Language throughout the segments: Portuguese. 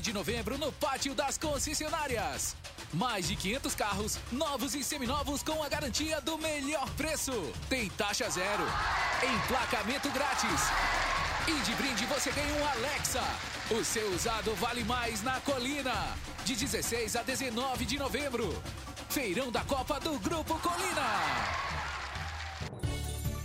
de novembro no Pátio das Concessionárias. Mais de 500 carros, novos e seminovos com a garantia do melhor preço. Tem taxa zero, emplacamento grátis. E de brinde você ganha um Alexa. O seu usado vale mais na Colina. De 16 a 19 de novembro. Feirão da Copa do Grupo Colina.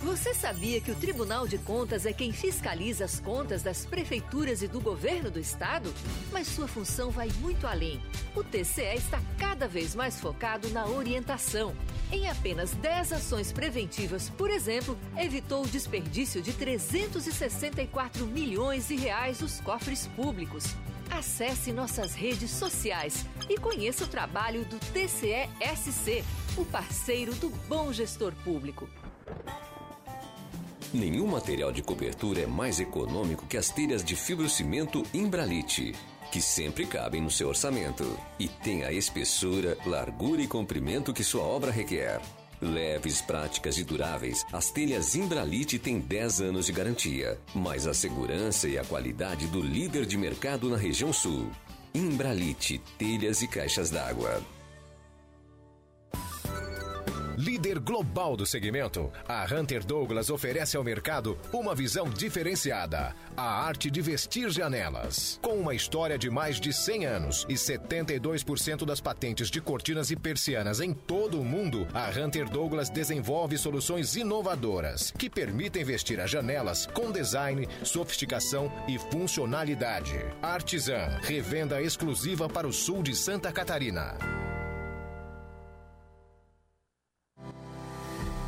Você sabia que o Tribunal de Contas é quem fiscaliza as contas das prefeituras e do governo do estado? Mas sua função vai muito além. O TCE está cada vez mais focado na orientação. Em apenas 10 ações preventivas, por exemplo, evitou o desperdício de 364 milhões de reais dos cofres públicos. Acesse nossas redes sociais e conheça o trabalho do TCE-SC, o parceiro do bom gestor público. Nenhum material de cobertura é mais econômico que as telhas de fibrocimento Imbralite, que sempre cabem no seu orçamento e tem a espessura, largura e comprimento que sua obra requer. Leves, práticas e duráveis, as telhas Imbralite têm 10 anos de garantia, mais a segurança e a qualidade do líder de mercado na região sul. Imbralite, telhas e caixas d'água. Líder global do segmento, a Hunter Douglas oferece ao mercado uma visão diferenciada: a arte de vestir janelas. Com uma história de mais de 100 anos e 72% das patentes de cortinas e persianas em todo o mundo, a Hunter Douglas desenvolve soluções inovadoras que permitem vestir as janelas com design, sofisticação e funcionalidade. Artisan, revenda exclusiva para o sul de Santa Catarina.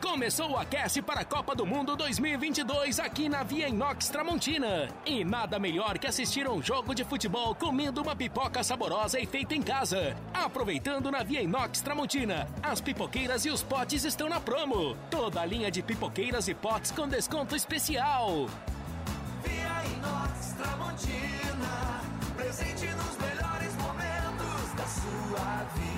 Começou o aquece para a Copa do Mundo 2022 aqui na Via Inox Tramontina. E nada melhor que assistir um jogo de futebol comendo uma pipoca saborosa e feita em casa. Aproveitando na Via Inox Tramontina, as pipoqueiras e os potes estão na promo. Toda a linha de pipoqueiras e potes com desconto especial. Via Inox Tramontina, presente nos melhores momentos da sua vida.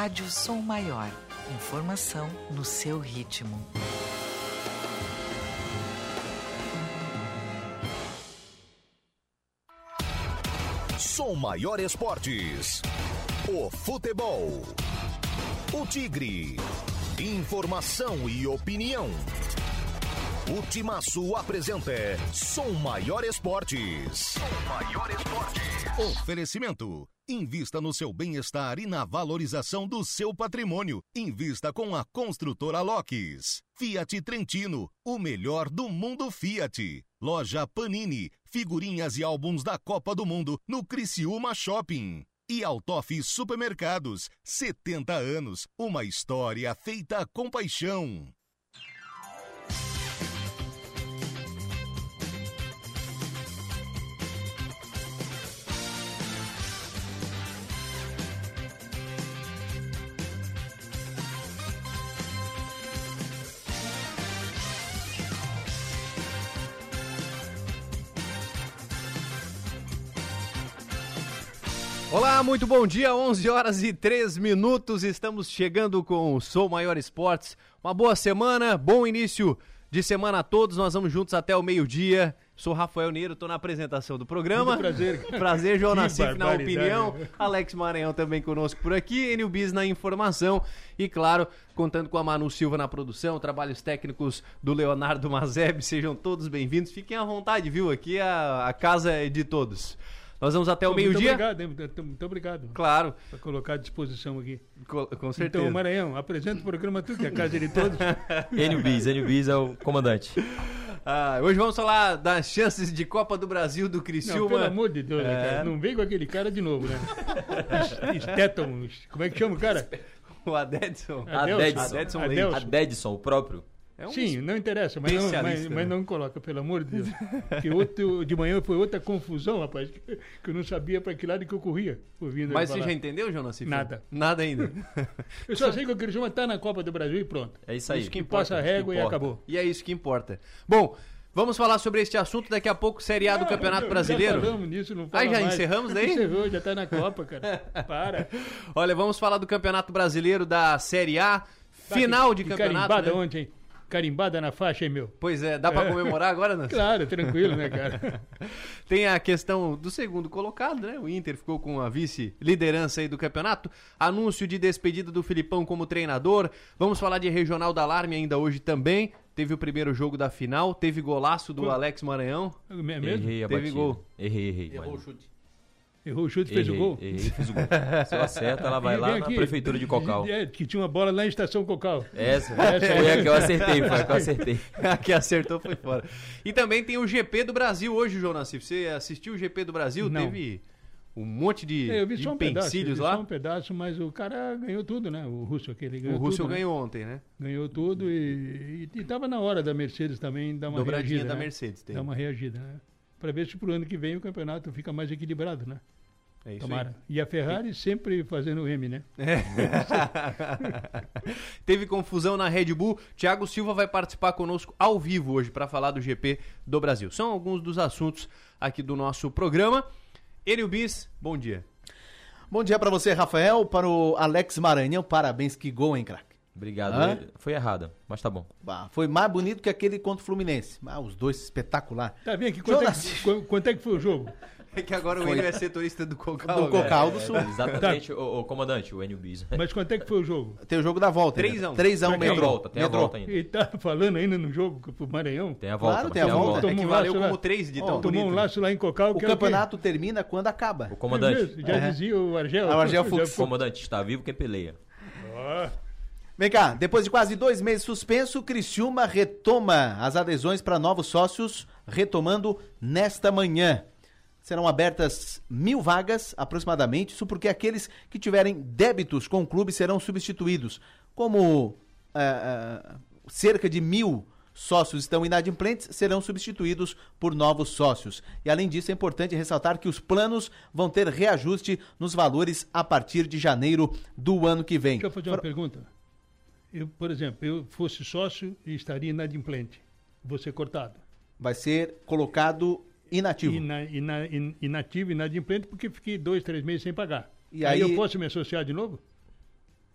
Rádio Som Maior. Informação no seu ritmo. Som Maior Esportes. O futebol. O Tigre. Informação e opinião. O Timaço apresenta Som Maior Esportes. Som Maior Esportes. Oferecimento. Invista no seu bem-estar e na valorização do seu patrimônio. Invista com a construtora Locks. Fiat Trentino, o melhor do mundo Fiat. Loja Panini, figurinhas e álbuns da Copa do Mundo no Criciúma Shopping. E Altoff Supermercados, 70 anos, uma história feita com paixão. Olá, muito bom dia, 11 horas e 3 minutos, estamos chegando com o Sou Maior Esportes. Uma boa semana, bom início de semana a todos. Nós vamos juntos até o meio-dia. Sou Rafael Neiro, tô na apresentação do programa. Muito prazer. prazer, João Nassif na opinião. Alex Maranhão também conosco por aqui. Enio Bis na informação. E, claro, contando com a Manu Silva na produção, trabalhos técnicos do Leonardo Mazeb. Sejam todos bem-vindos. Fiquem à vontade, viu? Aqui a, a casa é de todos. Nós vamos até o Muito meio-dia. obrigado, hein? muito, muito obrigado. Claro. Por colocar à disposição aqui. Com, com certeza. Então, Maranhão, apresenta o programa tu, que é a casa de todos. Enio Bis, Enio Bis é o comandante. Ah, hoje vamos falar das chances de Copa do Brasil do Criciúma. Não, pelo amor de Deus, né, É. cara? Não vem com aquele cara de novo, né? Stetton, como é que chama o cara? O Adedson. Adelson. Adedson Adelson. Leite. Adedson, o próprio. É um Sim, não interessa, mas não, mas, mas né? não coloca, pelo amor de Deus. Porque outro, de manhã foi outra confusão, rapaz, que, que eu não sabia para que lado que eu corria. Mas você já entendeu, Jonas? Cifrão? Nada. Nada ainda. Eu só sei que o Criciúma está na Copa do Brasil e pronto. É isso aí. Isso que importa. passa a régua e acabou. E é isso que importa. Bom, vamos falar sobre este assunto daqui a pouco, Série A do Campeonato Já Brasileiro. falamos nisso, não fala já mais. encerramos daí? Encerrou, já tá na Copa, cara. Para. Olha, vamos falar do Campeonato Brasileiro da Série A. Final de Que campeonato. Né? ontem, hein? Carimbada na faixa, hein, meu? Pois é, dá pra É. comemorar agora, Nancy? Claro, tranquilo, né, cara? Tem a questão do segundo colocado, né? O Inter ficou com a vice-liderança aí do campeonato. Anúncio de despedida do Filipão como treinador. Vamos falar de Regional da Alarme ainda hoje também. Teve o primeiro jogo da final, teve golaço do? Alex Maranhão. É mesmo? Errei a Teve batida. gol. Errei, errei. Errou o chute. Errou o chute, fez errei, o gol. Errei, fiz o gol. Se eu acerta, ela vai E lá vem na aqui, prefeitura de Cocal. É, que tinha uma bola lá em Estação Cocal. Essa, Essa foi a que eu acertei, foi a que eu acertei. A que acertou foi fora. E também tem o GP do Brasil hoje, João Nassif. Você assistiu o GP do Brasil? Não. Teve um monte de, É, eu vi de só um pedaço, eu empecilhos vi lá. só um pedaço, mas o cara ganhou tudo, né? O Russo aquele ganhou O Russell tudo, né? ganhou ontem, né? Ganhou tudo e, e, e tava na hora da Mercedes também dar uma Dobradinha reagida, da né? Mercedes, tem. Dar uma reagida, né? Pra ver se pro ano que vem o campeonato fica mais equilibrado, né? É isso Tomara. E a Ferrari sempre fazendo o M, né? Teve confusão na Red Bull. Thiago Silva vai participar conosco ao vivo hoje para falar do GP do Brasil. São alguns dos assuntos aqui do nosso programa. Enio Bis, bom dia. Bom dia pra você, Rafael, para o Alex Maranhão. Parabéns, que gol, hein, craque? Obrigado. Hã? Foi errada, mas tá bom. Bah, Foi mais bonito que aquele contra o Fluminense. Ah, os dois espetacular. Tá vendo aqui? Quanto, é que, qu- quanto é que foi o jogo? É que agora o. Enio é setorista do Cocal. Do. Cocal do Sul. É, exatamente, o, o comandante, o Enio Bis. Mas quanto é que foi o jogo? Tem o jogo da volta. 3 a 1. 3 a 1 Tem a metrô. volta, tem a volta ainda. Ele tá falando ainda no jogo pro Maranhão? Tem a volta, Claro, tem a volta. É que Tomou um valeu laço como lá. 3 de tão Tomou um laço lá em Cocal. O que é campeonato termina quando acaba. O É comandante, mesmo, Já É. dizia o Argel. Ah, o Argel Fux. o comandante, está vivo quem peleia. Vem cá, depois de quase dois meses suspenso, Criciúma retoma as adesões para novos sócios, retomando nesta manhã. Serão abertas mil vagas, aproximadamente, isso porque aqueles que tiverem débitos com o clube serão substituídos. Como ah, ah, cerca de mil sócios estão inadimplentes, serão substituídos por novos sócios. E além disso, é importante ressaltar que os planos vão ter reajuste nos valores a partir de janeiro do ano que vem. Deixa eu fazer uma pergunta. Eu, por exemplo, eu fosse sócio e estaria inadimplente. Vou ser cortado. vai ser colocado inativo. Ina, ina, in- inativo, inadimplente, porque fiquei dois, três meses sem pagar. E aí, aí- eu posso me associar de novo?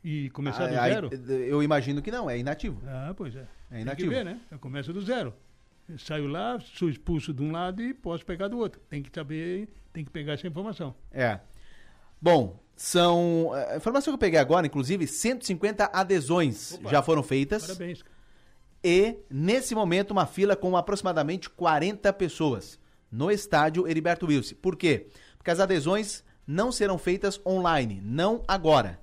E começar do Ah, aí- zero? eu imagino que não, é inativo. Ah, pois é. É Tem que inativo. ver, né? Eu começo do zero. Eu saio lá, sou expulso de um lado e posso pegar do outro. Tem que saber, tem que pegar essa informação. É. Bom, são. A informação que eu peguei agora, inclusive, 150 adesões Opa. já foram feitas. Parabéns. E, nesse momento, uma fila com aproximadamente 40 pessoas no estádio Heriberto Wilson. Por quê? Porque as adesões não serão feitas online, não agora.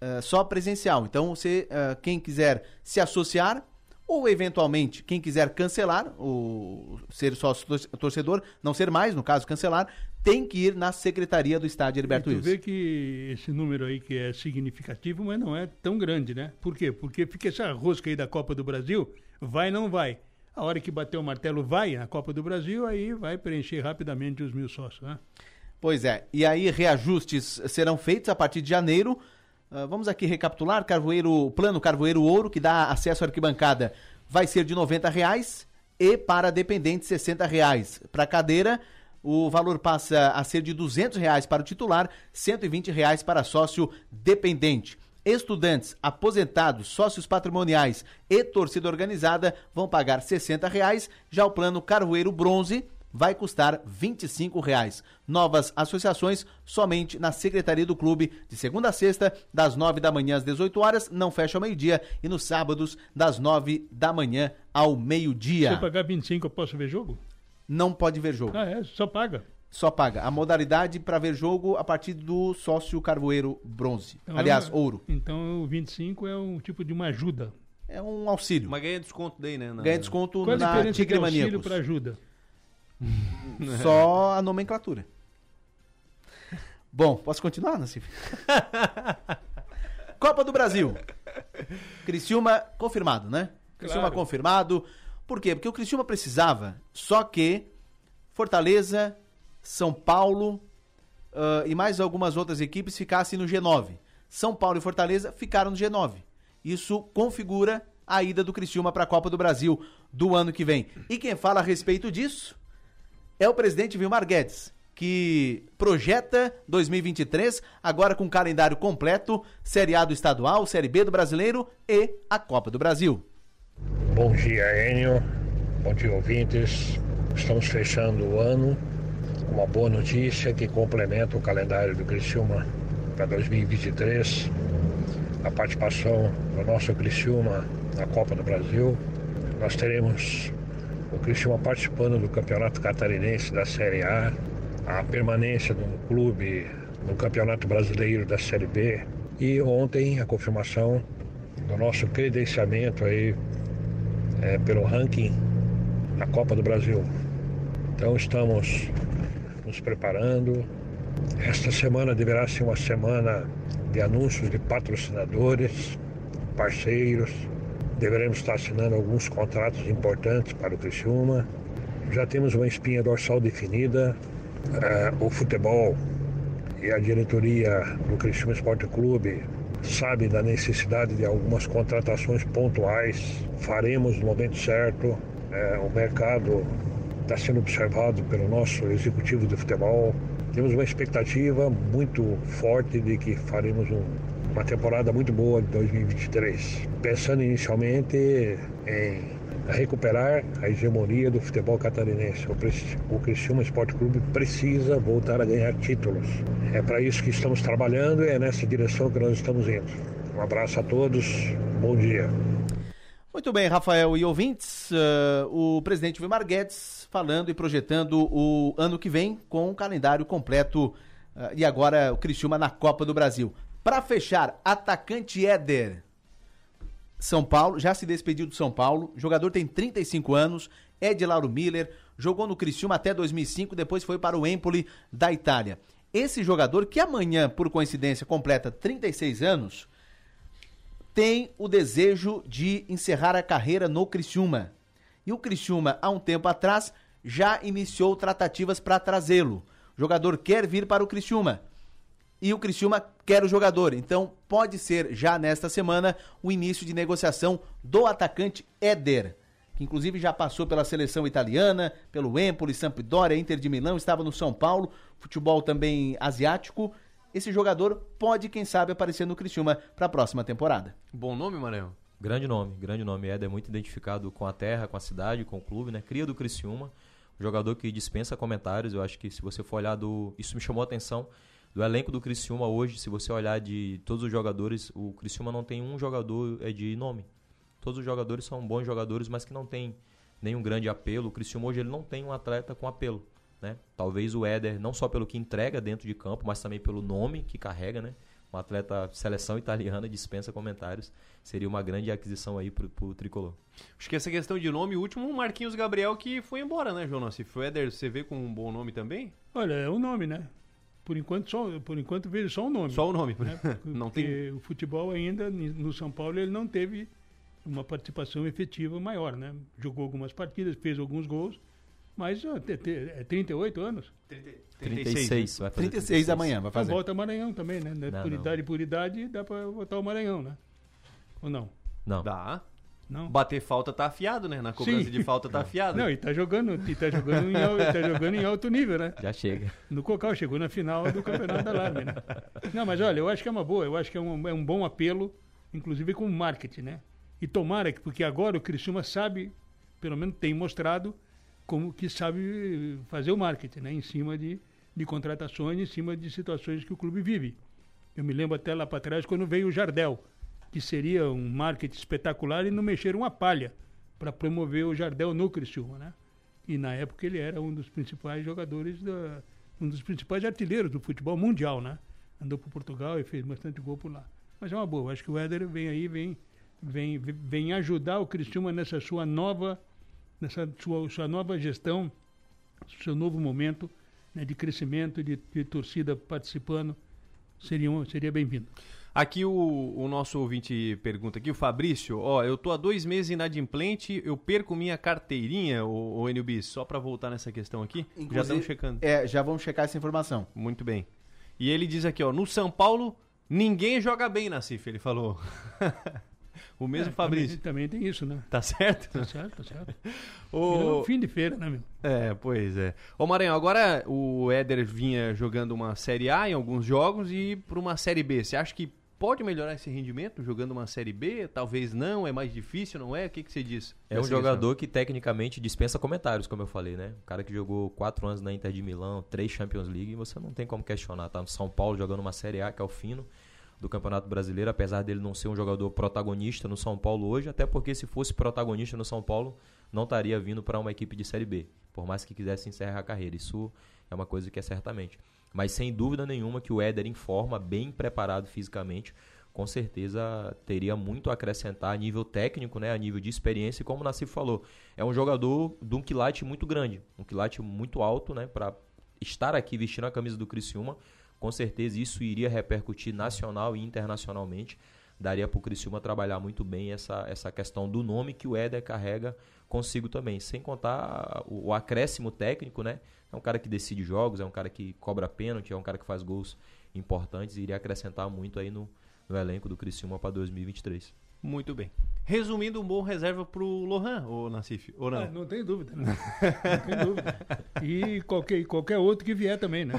É, só presencial. Então, você, é, quem quiser se associar, ou eventualmente quem quiser cancelar, o ser sócio tor- torcedor, não ser mais, no caso, cancelar, tem que ir na secretaria do estádio Heriberto E tu Wilson. vê que esse número aí que é significativo, mas não é tão grande, né? Por quê? Porque fica essa rosca aí da Copa do Brasil, vai não vai. A hora que bater o martelo vai na Copa do Brasil, aí vai preencher rapidamente os mil sócios, né? Pois é, e aí reajustes serão feitos a partir de janeiro. Ah, vamos aqui recapitular, Carvoeiro, plano Carvoeiro Ouro, que dá acesso à arquibancada, vai ser de 90 reais e para dependentes 60 reais. Para cadeira, o valor passa a ser de 200 reais para o titular, 120 reais para sócio dependente. Estudantes, aposentados, sócios patrimoniais e torcida organizada vão pagar 60 reais. Já o plano Carvoeiro Bronze vai custar 25 reais. Novas associações somente na secretaria do clube, de segunda a sexta, das 9 da manhã às 18 horas, não fecha ao meio-dia, e nos sábados, das 9 da manhã ao Se eu meio-dia. pagar 25, eu posso ver jogo? Não pode ver jogo. Ah, é, só paga. Só paga. A modalidade para ver jogo a partir do sócio Carvoeiro Bronze. Então, Aliás, é- ouro. Então o 25 é um tipo de uma ajuda. É um auxílio. Mas ganha desconto daí, né? na- Ganha desconto Qual a na Tigre auxílio Maníacos. para ajuda? Só a nomenclatura. Bom, posso continuar, Nassif? Copa do Brasil. Criciúma confirmado, né? Criciúma Claro. confirmado. Por quê? Porque o Criciúma precisava, só que Fortaleza, São Paulo ah, e mais algumas outras equipes ficassem no G9. São Paulo e Fortaleza ficaram no G9. Isso configura a ida do Criciúma para a Copa do Brasil do ano que vem. E quem fala a respeito disso é o presidente Vilmar Guedes, que projeta 2023, agora com calendário completo, Série A do estadual, Série B do brasileiro e a Copa do Brasil. Bom dia, Enio. Bom dia, ouvintes. Estamos fechando o ano com uma boa notícia que complementa o calendário do Criciúma para 2023. A participação do nosso Criciúma na Copa do Brasil. Nós teremos o Criciúma participando do Campeonato Catarinense da Série A, a permanência do clube no Campeonato Brasileiro da Série B e ontem a confirmação do nosso credenciamento aí é, pelo ranking na Copa do Brasil. Então estamos nos preparando. Esta semana deverá ser uma semana de anúncios de patrocinadores, parceiros. Deveremos estar assinando alguns contratos importantes para o Criciúma. Já temos uma espinha dorsal definida. É, o futebol e a diretoria do Criciúma Esporte Clube sabe da necessidade de algumas contratações pontuais. Faremos no momento certo. É, o mercado está sendo observado pelo nosso executivo de futebol. Temos uma expectativa muito forte de que faremos um- uma temporada muito boa de 2023. Pensando inicialmente em recuperar a hegemonia do futebol catarinense. O, o Criciúma Esporte Clube precisa voltar a ganhar títulos. É para isso que estamos trabalhando e é nessa direção que nós estamos indo. Um abraço a todos, bom dia. Muito bem, Rafael e ouvintes, ah, o presidente Vilmar Guedes falando e projetando o ano que vem com um calendário completo ah, e agora o Criciúma na Copa do Brasil. Para fechar, atacante Éder. São Paulo, já se despediu do São Paulo, jogador tem 35 anos, é de Lauro Miller, jogou no Criciúma até 2005, depois foi para o Empoli da Itália. Esse jogador, que amanhã, por coincidência, completa 36 anos, tem o desejo de encerrar a carreira no Criciúma. E o Criciúma, há um tempo atrás, já iniciou tratativas para trazê-lo. O jogador quer vir para o Criciúma. E o Criciúma quer o jogador. Então, pode ser já nesta semana o início de negociação do atacante Éder, que inclusive já passou pela seleção italiana, pelo Empoli, Sampdoria, Inter de Milão, estava no São Paulo, futebol também asiático. Esse jogador pode, quem sabe, aparecer no Criciúma para a próxima temporada. Bom nome, Maranhão? Grande nome, grande nome. Éder é muito identificado com a terra, com a cidade, com o clube, né? Cria do Criciúma. Um jogador que dispensa comentários. Eu acho que se você for olhar do. Isso me chamou a atenção. Do elenco do Criciúma hoje, se você olhar de todos os jogadores, o Criciúma não tem um jogador é de nome. Todos os jogadores são bons jogadores, mas que não tem nenhum grande apelo. O Criciúma hoje ele não tem um atleta com apelo. Né? Talvez o Éder, não só pelo que entrega dentro de campo, mas também pelo nome que carrega, né? Um atleta seleção italiana dispensa comentários. Seria uma grande aquisição aí pro, pro tricolor. Acho que essa questão de nome, o último, o Marquinhos Gabriel, que foi embora, né, João Nassif? O Éder, você vê com um bom nome também? Olha, é o nome, né? Por enquanto, só, por enquanto vejo só o nome. Só o nome. né? Não Porque tem- o futebol ainda, no São Paulo, ele não teve uma participação efetiva maior, né? Jogou algumas partidas, fez alguns gols, mas é 38 anos. 36, vai fazer 36 amanhã, vai Então fazer. volta Maranhão também, né? Não, por não. idade por idade, dá pra votar o Maranhão, né? Ou não? Não. Dá. Não. Bater falta tá afiado, né? Na cobrança Sim. de falta tá afiado. Não, e tá jogando, e tá jogando, em, tá jogando em alto nível, né? Já chega. No Cocal, chegou na final do Campeonato da Alarme, né? Não, mas olha, eu acho que é uma boa, eu acho que é um, é um bom apelo, inclusive com marketing, né? E tomara que, porque agora o Criciúma sabe, pelo menos tem mostrado, como que sabe fazer o marketing, né? Em cima de, de contratações, em cima de situações que o clube vive. Eu me lembro até lá para trás quando veio o Jardel, que seria um marketing espetacular e não mexeram uma palha para promover o Jardel no Criciúma, né? E na época ele era um dos principais jogadores da um dos principais artilheiros do futebol mundial, né? Andou por Portugal e fez bastante gol por lá. Mas é uma boa, acho que o Éder vem aí, vem vem vem ajudar o Criciúma nessa sua nova nessa sua, sua nova gestão, seu novo momento né, de crescimento, de, de torcida participando, seria, seria bem-vindo. Aqui o, o nosso ouvinte pergunta aqui, o Fabrício, ó, eu tô há dois meses inadimplente, eu perco minha carteirinha, o, o NB, só pra voltar nessa questão aqui, já Inclusive- estamos checando. É, já vamos checar essa informação. Muito bem. E ele diz aqui, ó, no São Paulo, ninguém joga bem, Nacife, ele falou. o mesmo É, Fabrício. Também, também tem isso, né? Tá certo? Tá certo, tá certo. O- fim de feira, né, meu? É, pois é. Ô Maranhão, agora o Éder vinha jogando uma Série A em alguns jogos e para uma Série B. Você acha que pode melhorar esse rendimento jogando uma Série B? Talvez não, é mais difícil, não é? O que, que você diz? É um jogador que tecnicamente dispensa comentários, como eu falei, né? Um cara que jogou quatro anos na Inter de Milão, três Champions League, você não tem como questionar. Tá no São Paulo jogando uma Série A, que é o fino do Campeonato Brasileiro, apesar dele não ser um jogador protagonista no São Paulo hoje, até porque se fosse protagonista no São Paulo, não estaria vindo para uma equipe de Série B, por mais que quisesse encerrar a carreira. Isso é uma coisa que é certamente. Mas sem dúvida nenhuma que o Éder em forma, bem preparado fisicamente, com certeza teria muito a acrescentar a nível técnico, né, a nível de experiência, e como o Nassif falou, é um jogador de um quilate muito grande, um quilate muito alto, né, para estar aqui vestindo a camisa do Criciúma, com certeza isso iria repercutir nacional e internacionalmente, daria para o Criciúma trabalhar muito bem essa, essa questão do nome que o Éder carrega consigo também, sem contar o, o acréscimo técnico, né, é um cara que decide jogos, é um cara que cobra pênalti, é um cara que faz gols importantes e iria acrescentar muito aí no, no elenco do Criciúma para 2023. Muito bem. Resumindo, um bom reserva pro Lohan, ô Nacife, ou não? Ah, não tem dúvida, né? Não tem dúvida. E qualquer, qualquer outro que vier também, né?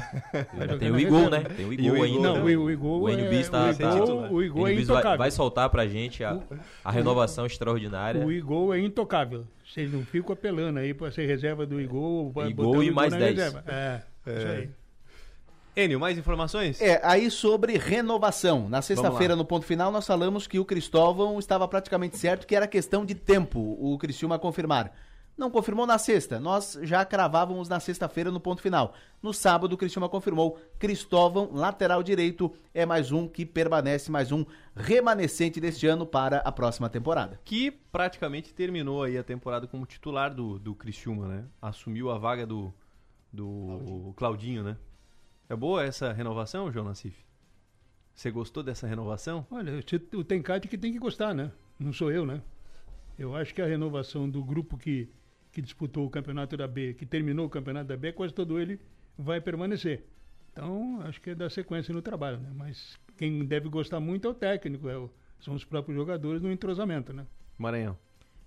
Jogar Tem o Igor, né? Tem o Igor ainda. Não, né? o, o Igor O é, NBis tá, o Igor, o Igor é intocável. vai soltar pra gente a, a renovação extraordinária. O Igor é intocável. Vocês não ficam apelando aí pra ser reserva do Igor. Igor o e mais na 10. reserva. É, isso aí. Enio, mais informações? É, aí sobre renovação. Na sexta-feira, no ponto final, nós falamos que o Cristóvão estava praticamente certo, que era questão de tempo o Criciúma confirmar. Não confirmou na sexta, nós já cravávamos na sexta-feira no ponto final. No sábado, o Criciúma confirmou Cristóvão, lateral direito, é mais um que permanece, mais um remanescente deste ano para a próxima temporada. Que praticamente terminou aí a temporada como titular do, do Criciúma, né? Assumiu a vaga do, do Claudinho, né? É boa essa renovação, João Nassif? Você gostou dessa renovação? Olha, o Tencate que tem que gostar, né? Não sou eu, né? Eu acho que a renovação do grupo que, que disputou o campeonato da B, que terminou o campeonato da B, quase todo ele vai permanecer. Então, acho que é dar sequência no trabalho, né? Mas quem deve gostar muito é o técnico, é o- são os próprios jogadores no entrosamento, né? Maranhão.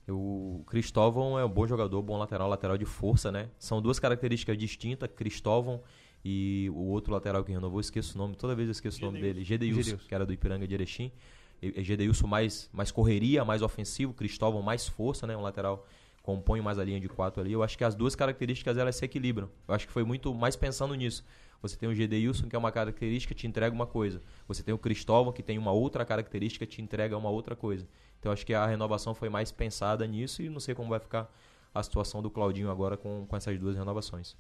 O Cristóvão é um bom jogador, bom lateral, lateral de força, né? São duas características distintas, Cristóvão e o outro lateral que renovou, esqueço o nome, toda vez eu esqueço o nome dele, Gedeilson, que era do Ipiranga de Erechim. Gedeilson mais, mais correria, mais ofensivo, Cristóvão mais força, né? Um lateral compõe mais a linha de quatro ali. Eu acho que as duas características elas se equilibram. Eu acho que foi muito mais pensando nisso. Você tem o Gedeilson, que é uma característica, te entrega uma coisa. Você tem o Cristóvão, que tem uma outra característica, te entrega uma outra coisa. Então acho que a renovação foi mais pensada nisso e não sei como vai ficar a situação do Claudinho agora com, com essas duas renovações.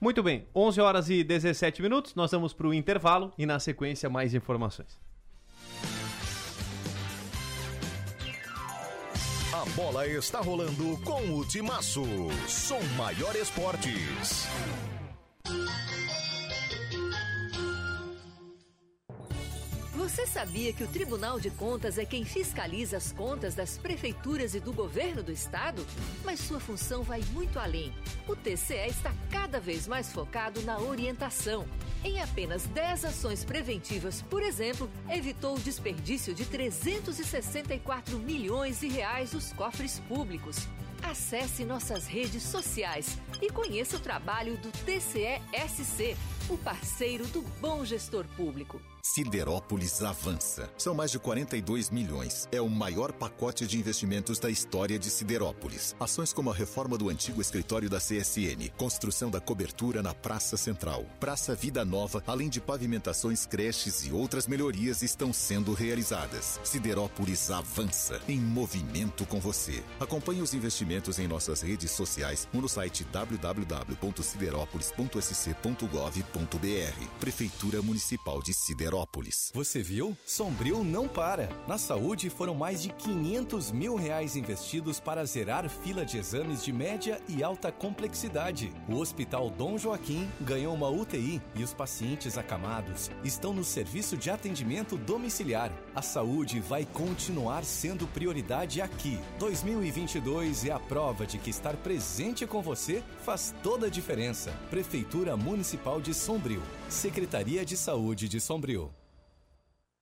Muito bem, 11 horas e 17 minutos, nós vamos para o intervalo e na sequência mais informações. A bola está rolando com o Timaço. Som Maior Esportes. Você sabia que o Tribunal de Contas é quem fiscaliza as contas das prefeituras e do governo do estado? Mas sua função vai muito além. O TCE está cada vez mais focado na orientação. Em apenas 10 ações preventivas, por exemplo, evitou o desperdício de 364 milhões de reais dos cofres públicos. Acesse nossas redes sociais e conheça o trabalho do TCE-SC, o parceiro do bom gestor público. Siderópolis avança. São mais de 42 milhões. É o maior pacote de investimentos da história de Siderópolis. Ações como a reforma do antigo escritório da CSN, construção da cobertura na Praça Central, Praça Vida Nova, além de pavimentações, creches e outras melhorias estão sendo realizadas. Siderópolis avança em movimento com você. Acompanhe os investimentos em nossas redes sociais ou no site www.siderópolis.sc.gov.br. Prefeitura Municipal de Siderópolis. Você viu? Sombrio não para. Na saúde foram mais de 500 mil reais investidos para zerar fila de exames de média e alta complexidade. O Hospital Dom Joaquim ganhou uma UTI e os pacientes acamados estão no serviço de atendimento domiciliar. A saúde vai continuar sendo prioridade aqui. 2022 é a prova de que estar presente com você faz toda a diferença. Prefeitura Municipal de Sombrio. Secretaria de Saúde de Sombrio.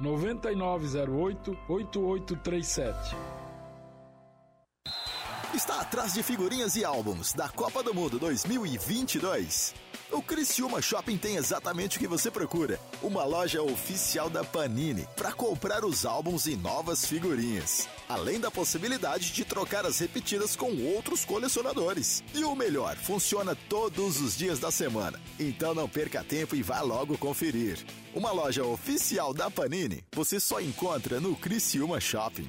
9908 8837. Está atrás de figurinhas e álbuns da Copa do Mundo 2022. O Criciúma Shopping tem exatamente o que você procura: uma loja oficial da Panini para comprar os álbuns e novas figurinhas, além da possibilidade de trocar as repetidas com outros colecionadores. E o melhor, funciona todos os dias da semana. Então não perca tempo e vá logo conferir. Uma loja oficial da Panini você só encontra no Criciúma Shopping.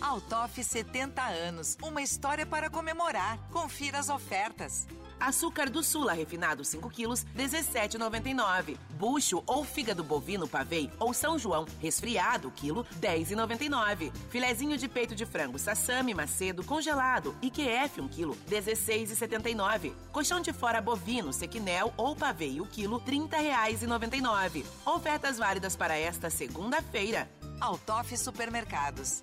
Altoff 70 anos, uma história para comemorar. Confira as ofertas. Açúcar do Sula refinado 5 quilos, 17,99. Bucho ou fígado bovino pavei ou São João resfriado, quilo, 10,99. Filezinho de peito de frango sassami macedo congelado IQF 1 quilo, 16,79. Colchão de fora bovino sequinel ou pavei o quilo, 30 reais e 99. Ofertas válidas para esta segunda-feira. Altoff Supermercados.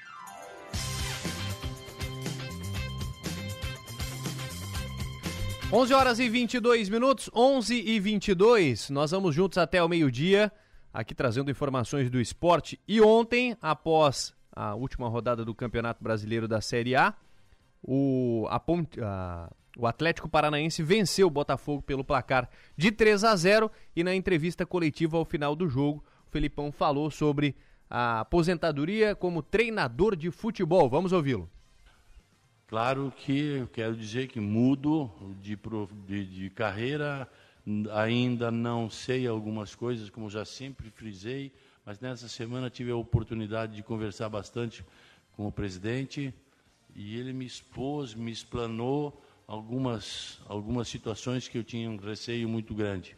Onze horas e 22 minutos, 11 e 22. Nós vamos juntos até o meio-dia, aqui trazendo informações do esporte. E ontem, após a última rodada do Campeonato Brasileiro da Série A, o, a a, o Atlético Paranaense venceu o Botafogo pelo placar de 3 a 0 e na entrevista coletiva ao final do jogo, o Felipão falou sobre a aposentadoria como treinador de futebol. Vamos ouvi-lo. Claro que eu quero dizer que mudo de, de, de carreira, ainda não sei algumas coisas, como já sempre frisei, mas nessa semana tive a oportunidade de conversar bastante com o presidente e ele me expôs, me explanou algumas, algumas situações que eu tinha um receio muito grande.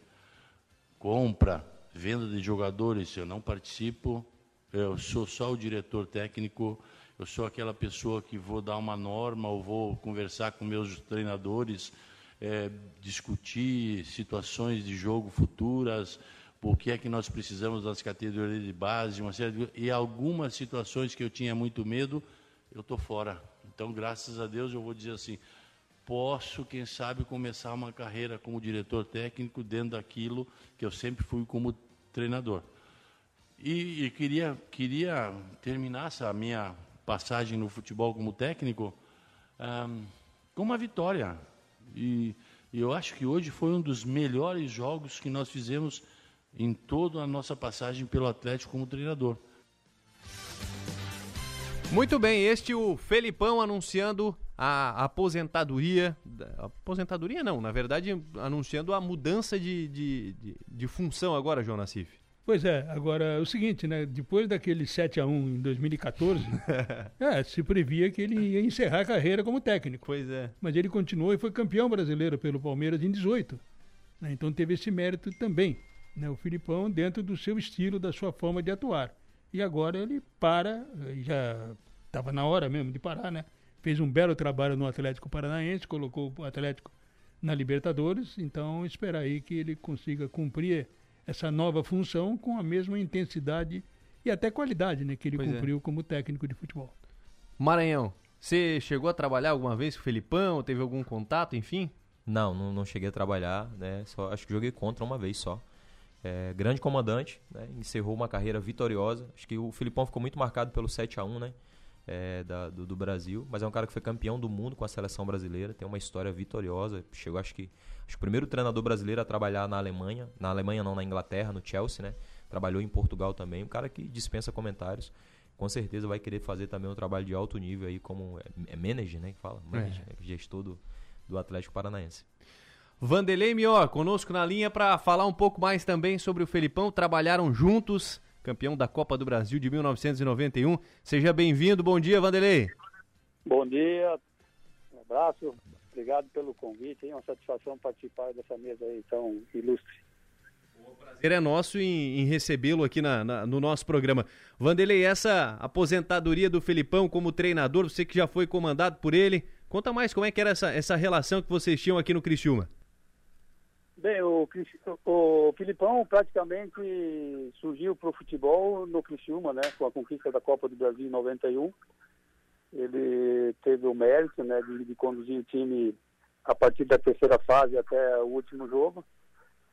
Compra, venda de jogadores, eu não participo, eu sou só o diretor técnico, eu sou aquela pessoa que vou dar uma norma ou vou conversar com meus treinadores, eh, discutir situações de jogo futuras, o que é que nós precisamos das categorias de base, uma série de, e algumas situações que eu tinha muito medo, eu estou fora. Então, graças a Deus, eu vou dizer assim, posso, quem sabe, começar uma carreira como diretor técnico dentro daquilo que eu sempre fui como treinador. E, e queria, queria terminar essa minha passagem no futebol como técnico ahm, com uma vitória. E, eu acho que hoje foi um dos melhores jogos que nós fizemos em toda a nossa passagem pelo Atlético como treinador. Muito bem, este o Felipão anunciando a aposentadoria. Aposentadoria não, na verdade, anunciando a mudança de, de, de, de função agora, João Nassif. Pois é, agora é o seguinte, né? Depois daquele 7 a 1 em 2014, é, se previa que ele ia encerrar a carreira como técnico. Pois é. Mas ele continuou e foi campeão brasileiro pelo Palmeiras em 18. né? Então teve esse mérito também. Né? O Filipão dentro do seu estilo, da sua forma de atuar. E agora ele para, eh, já estava na hora mesmo de parar, né? Fez um belo trabalho no Atlético Paranaense, colocou o Atlético na Libertadores, então esperar aí que ele consiga cumprir essa nova função com a mesma intensidade e até qualidade né, que ele Pois é. cumpriu como técnico de futebol. Maranhão, você chegou a trabalhar alguma vez com o Felipão? Teve algum contato, enfim? Não, não, não cheguei a trabalhar, né? Só, acho que joguei contra uma vez só. É, grande comandante, né? encerrou uma carreira vitoriosa. Acho que o Filipão ficou muito marcado pelo 7 a 1 né? É, da- do, do Brasil, mas é um cara que foi campeão do mundo com a seleção brasileira, tem uma história vitoriosa. Chegou, acho que, acho que o primeiro treinador brasileiro a trabalhar na Alemanha, na Alemanha não, na Inglaterra, no Chelsea, né? Trabalhou em Portugal também, um cara que dispensa comentários. Com certeza vai querer fazer também um trabalho de alto nível aí como é, é manager, né? Que fala, manager, né, gestor do, do Atlético Paranaense. Vanderlei Mior, conosco na linha para falar um pouco mais também sobre o Felipão. Trabalharam juntos, campeão da Copa do Brasil de 1991. Seja bem-vindo. Bom dia, Vanderlei. Bom dia, um abraço, obrigado pelo convite, é uma satisfação participar dessa mesa aí tão ilustre. prazer é nosso em, em recebê-lo aqui na- na- no nosso programa. Vanderlei, essa aposentadoria do Felipão como treinador, você que já foi comandado por ele, conta mais como é que era essa, essa relação que vocês tinham aqui no Criciúma. Bem, o, o Filipão praticamente surgiu para o futebol no Criciúma, né, com a conquista da Copa do Brasil em 91. Ele teve o mérito né, de, de conduzir o time a partir da terceira fase até o último jogo.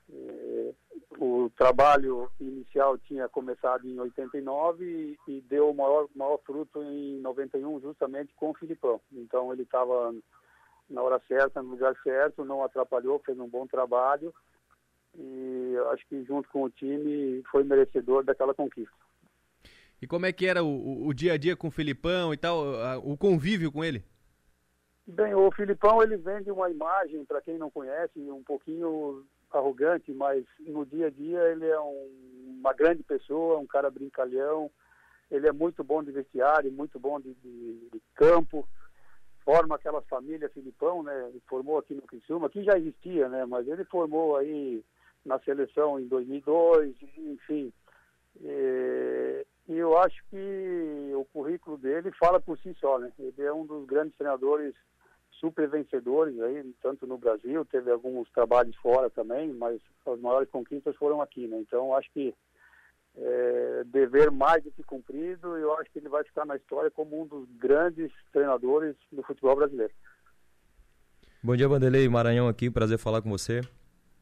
Eh, o trabalho inicial tinha começado em 89 e, e deu o maior, maior fruto em 91, justamente com o Filipão. Então ele estava na hora certa, no lugar certo, não atrapalhou, fez um bom trabalho e acho que junto com o time foi merecedor daquela conquista. E como é que era o, o- dia a dia com o Felipão e tal, a- o convívio com ele? Bem, o Filipão ele vende uma imagem, para quem não conhece, um pouquinho arrogante, mas no dia a dia ele é um- uma grande pessoa, um cara brincalhão, ele é muito bom de vestiário, muito bom de, de- de campo, forma aquela família Filipão, né? Formou aqui no Criciúma, que já existia, né? Mas ele formou aí na seleção em 2002, enfim. E, e eu acho que o currículo dele fala por si só, né? Ele é um dos grandes treinadores super vencedores aí, tanto no Brasil, teve alguns trabalhos fora também, mas as maiores conquistas foram aqui, né? Então acho que é, dever mais do que cumprido, eu acho que ele vai ficar na história como um dos grandes treinadores do futebol brasileiro. Bom dia, Vanderlei Maranhão aqui, prazer falar com você.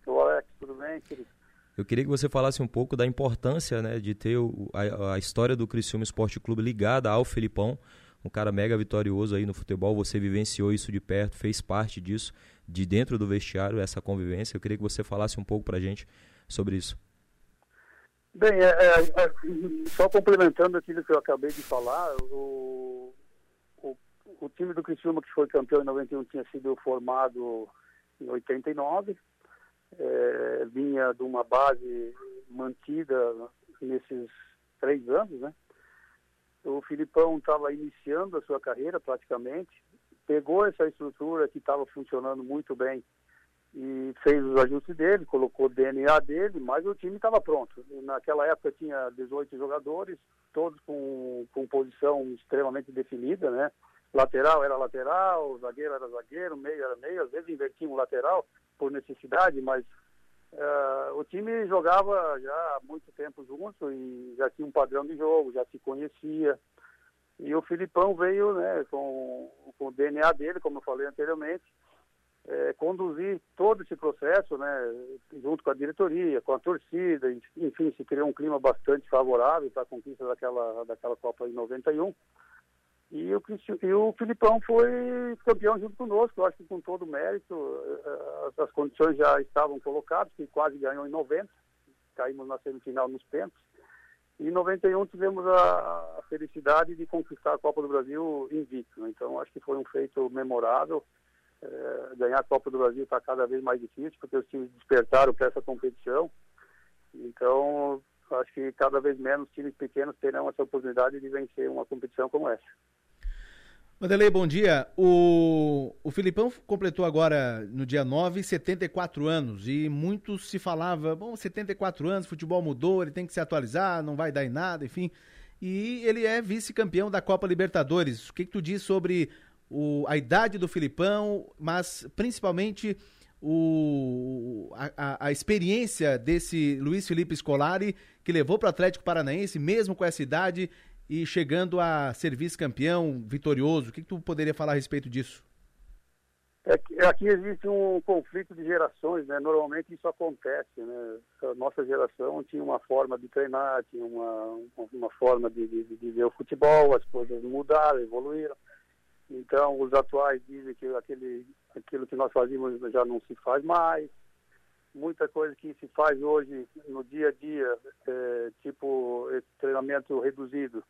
Ô Alex, tudo bem, querido? Eu queria que você falasse um pouco da importância né, de ter o- a, a história do Criciúma Esporte Clube ligada ao Felipão, um cara mega vitorioso aí no futebol. Você vivenciou isso de perto, fez parte disso, de dentro do vestiário, essa convivência. Eu queria que você falasse um pouco pra gente sobre isso. Bem, é, é, é, só complementando aquilo que eu acabei de falar, o, o, o time do Criciúma, que foi campeão em 91, tinha sido formado em 89. É, vinha de uma base mantida nesses três anos, né? O Filipão estava iniciando a sua carreira praticamente, pegou essa estrutura que estava funcionando muito bem e fez os ajustes dele, colocou o DNA dele, mas o time estava pronto. Naquela época tinha 18 jogadores, todos com, com posição extremamente definida, né? Lateral era lateral, zagueiro era zagueiro, meio era meio, às vezes invertia um lateral por necessidade, mas uh, o time jogava já há muito tempo junto e já tinha um padrão de jogo, já se conhecia. E o Filipão veio né, com, com o DNA dele, como eu falei anteriormente, é, conduzir todo esse processo, né, junto com a diretoria, com a torcida, enfim, se criou um clima bastante favorável para a conquista daquela, daquela Copa de 91. E o, e o Filipão foi campeão junto conosco, eu acho que com todo o mérito, eh, as, as condições já estavam colocadas, que quase ganhou em 90, caímos na semifinal nos pênaltis. E em 91 tivemos a, a felicidade de conquistar a Copa do Brasil invicto. Né? Então acho que foi um feito memorável. É, ganhar a Copa do Brasil está cada vez mais difícil, porque os times despertaram para essa competição. Então, acho que cada vez menos times pequenos terão essa oportunidade de vencer uma competição como essa. Vanderlei, bom dia. O, o Filipão completou agora, no dia 9, 74 anos. E muito se falava, bom, 74 anos, futebol mudou, ele tem que se atualizar, não vai dar em nada, enfim. E ele é vice-campeão da Copa Libertadores. O que, que tu diz sobre o, a idade do Filipão, mas principalmente o, a, a, experiência desse Luiz Felipe Scolari, que levou para o Atlético Paranaense, mesmo com essa idade, e chegando a ser vice-campeão vitorioso. O que, que, tu poderia falar a respeito disso? É que, aqui existe um conflito de gerações, né? Normalmente isso acontece, né? A nossa geração tinha uma forma de treinar, tinha uma, uma forma de, de, de ver o futebol, as coisas mudaram, evoluíram. Então, os atuais dizem que aquele, aquilo que nós fazíamos já não se faz mais. Muita coisa que se faz hoje no dia a dia, é, tipo treinamento reduzido,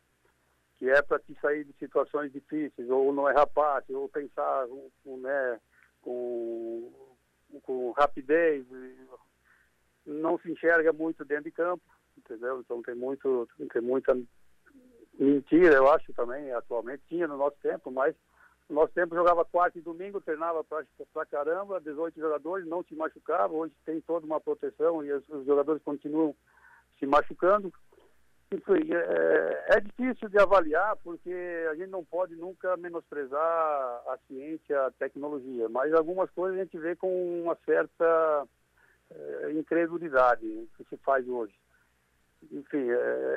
que é para te sair de situações difíceis, ou não é rapaz, ou pensar né, com, com rapidez, não se enxerga muito dentro de campo, entendeu? Então tem muito, tem muita mentira, eu acho também, atualmente, tinha no nosso tempo, mas nosso tempo jogava quarta e domingo, treinava pra, pra caramba, 18 jogadores, não se machucava, hoje tem toda uma proteção e os, os jogadores continuam se machucando. Enfim, é, é, difícil de avaliar porque a gente não pode nunca menosprezar a ciência, a tecnologia, mas algumas coisas a gente vê com uma certa é, incredulidade que se faz hoje. Enfim, é,